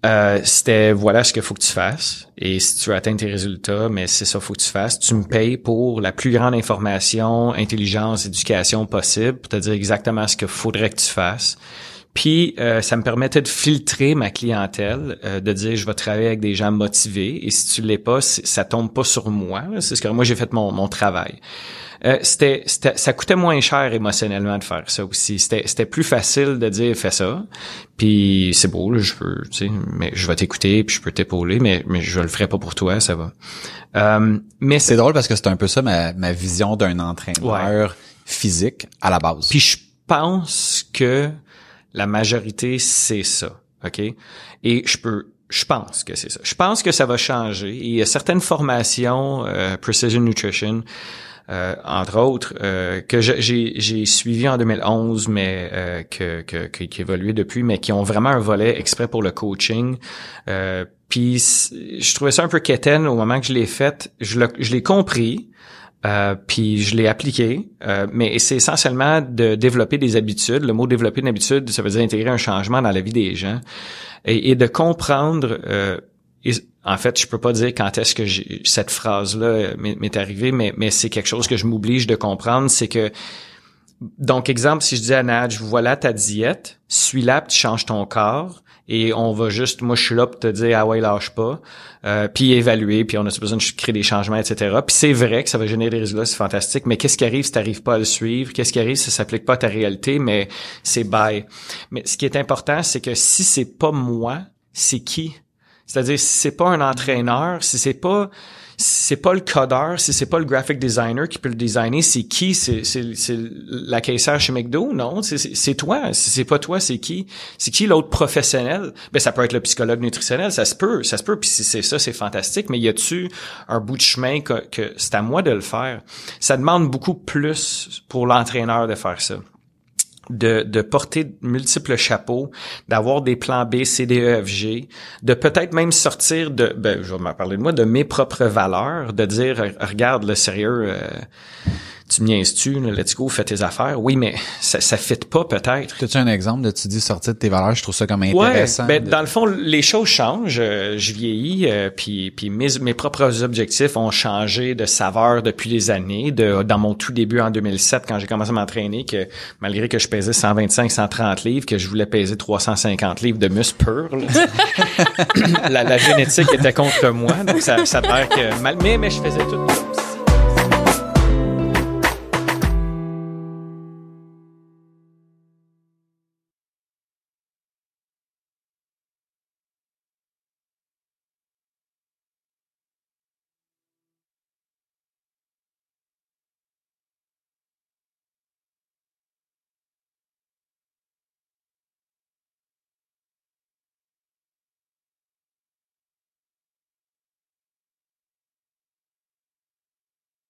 euh, c'était voilà ce qu'il faut que tu fasses. Et si tu veux atteindre tes résultats, mais c'est ça faut que tu fasses. Tu me payes pour la plus grande information, intelligence, éducation possible, pour te dire exactement ce qu'il faudrait que tu fasses. Puis euh, ça me permettait de filtrer ma clientèle, euh, de dire je vais travailler avec des gens motivés et si tu l'es pas, ça tombe pas sur moi. C'est ce que moi j'ai fait mon, mon travail. Euh, c'était, c'était- ça coûtait moins cher émotionnellement de faire ça aussi. C'était, c'était plus facile de dire fais ça. Puis c'est beau, là, je peux, tu sais, mais je vais t'écouter puis je peux t'épauler, mais mais je le ferai pas pour toi, ça va. Euh, mais C'est drôle parce que c'est un peu ça ma, ma vision d'un entraîneur physique à la base. Puis je pense que la majorité, c'est ça. OK? Et je peux. Je pense que c'est ça. Je pense que ça va changer. Et il y a certaines formations, euh, Precision Nutrition, euh, entre autres, euh, que j'ai suivi en 2011, mais euh, que, qui évolué depuis, mais qui ont vraiment un volet exprès pour le coaching. Puis je trouvais ça un peu quétaine au moment que je l'ai fait. Je l'ai compris. Euh, puis je l'ai appliqué, euh, mais c'est essentiellement de développer des habitudes. Le mot développer une habitude, ça veut dire intégrer un changement dans la vie des gens et, et de comprendre. euh, en fait, je peux pas dire quand est-ce que cette phrase-là euh, m'est arrivée, mais, mais c'est quelque chose que je m'oblige de comprendre. C'est que donc, exemple, si je dis à Nadj, voilà ta diète, suis-la, tu changes ton corps, et on va juste, moi je suis là pour te dire, ah ouais, lâche pas, euh, puis évaluer, puis on a besoin de créer des changements, etc. Puis c'est vrai que ça va générer des résultats, c'est fantastique, mais qu'est-ce qui arrive si tu n'arrives pas à le suivre? Qu'est-ce qui arrive si ça s'applique pas à ta réalité? Mais c'est bye. Mais ce qui est important, c'est que si c'est pas moi, c'est qui? C'est-à-dire, si c'est pas un entraîneur, si c'est pas c'est pas le codeur, si c'est pas le graphic designer qui peut le designer, c'est qui? C'est, la caissière chez McDo? Non, c'est, c'est, c'est toi. Si c'est pas toi, c'est qui? C'est qui l'autre professionnel? Ben, ça peut être le psychologue nutritionnel, ça se peut, ça se peut, puis si c'est ça, c'est fantastique, mais y a-tu un bout de chemin que, que c'est à moi de le faire? Ça demande beaucoup plus pour l'entraîneur de faire ça de, de porter multiples chapeaux, d'avoir des plans B, C, D, E, F, G, de peut-être même sortir de, ben, je vais m'en parler de moi, de mes propres valeurs, de dire, regarde, le sérieux, euh, tu me niaises-tu, let's go, fais tes affaires. Oui, mais ça, ça fit pas peut-être. As-tu un exemple de tu dis sortir de tes valeurs? Je trouve ça comme Ouais, intéressant. ben, de- dans le fond, les choses changent. euh, je vieillis, euh, puis, puis mes, mes propres objectifs ont changé de saveur depuis les années. De, dans mon tout début en 2007, quand j'ai commencé à m'entraîner, que malgré que je pesais 125, 130 livres, que je voulais peser 350 livres de muscle pur, la, la génétique était contre moi, donc ça, ça perd que mal. Mais, mais je faisais tout.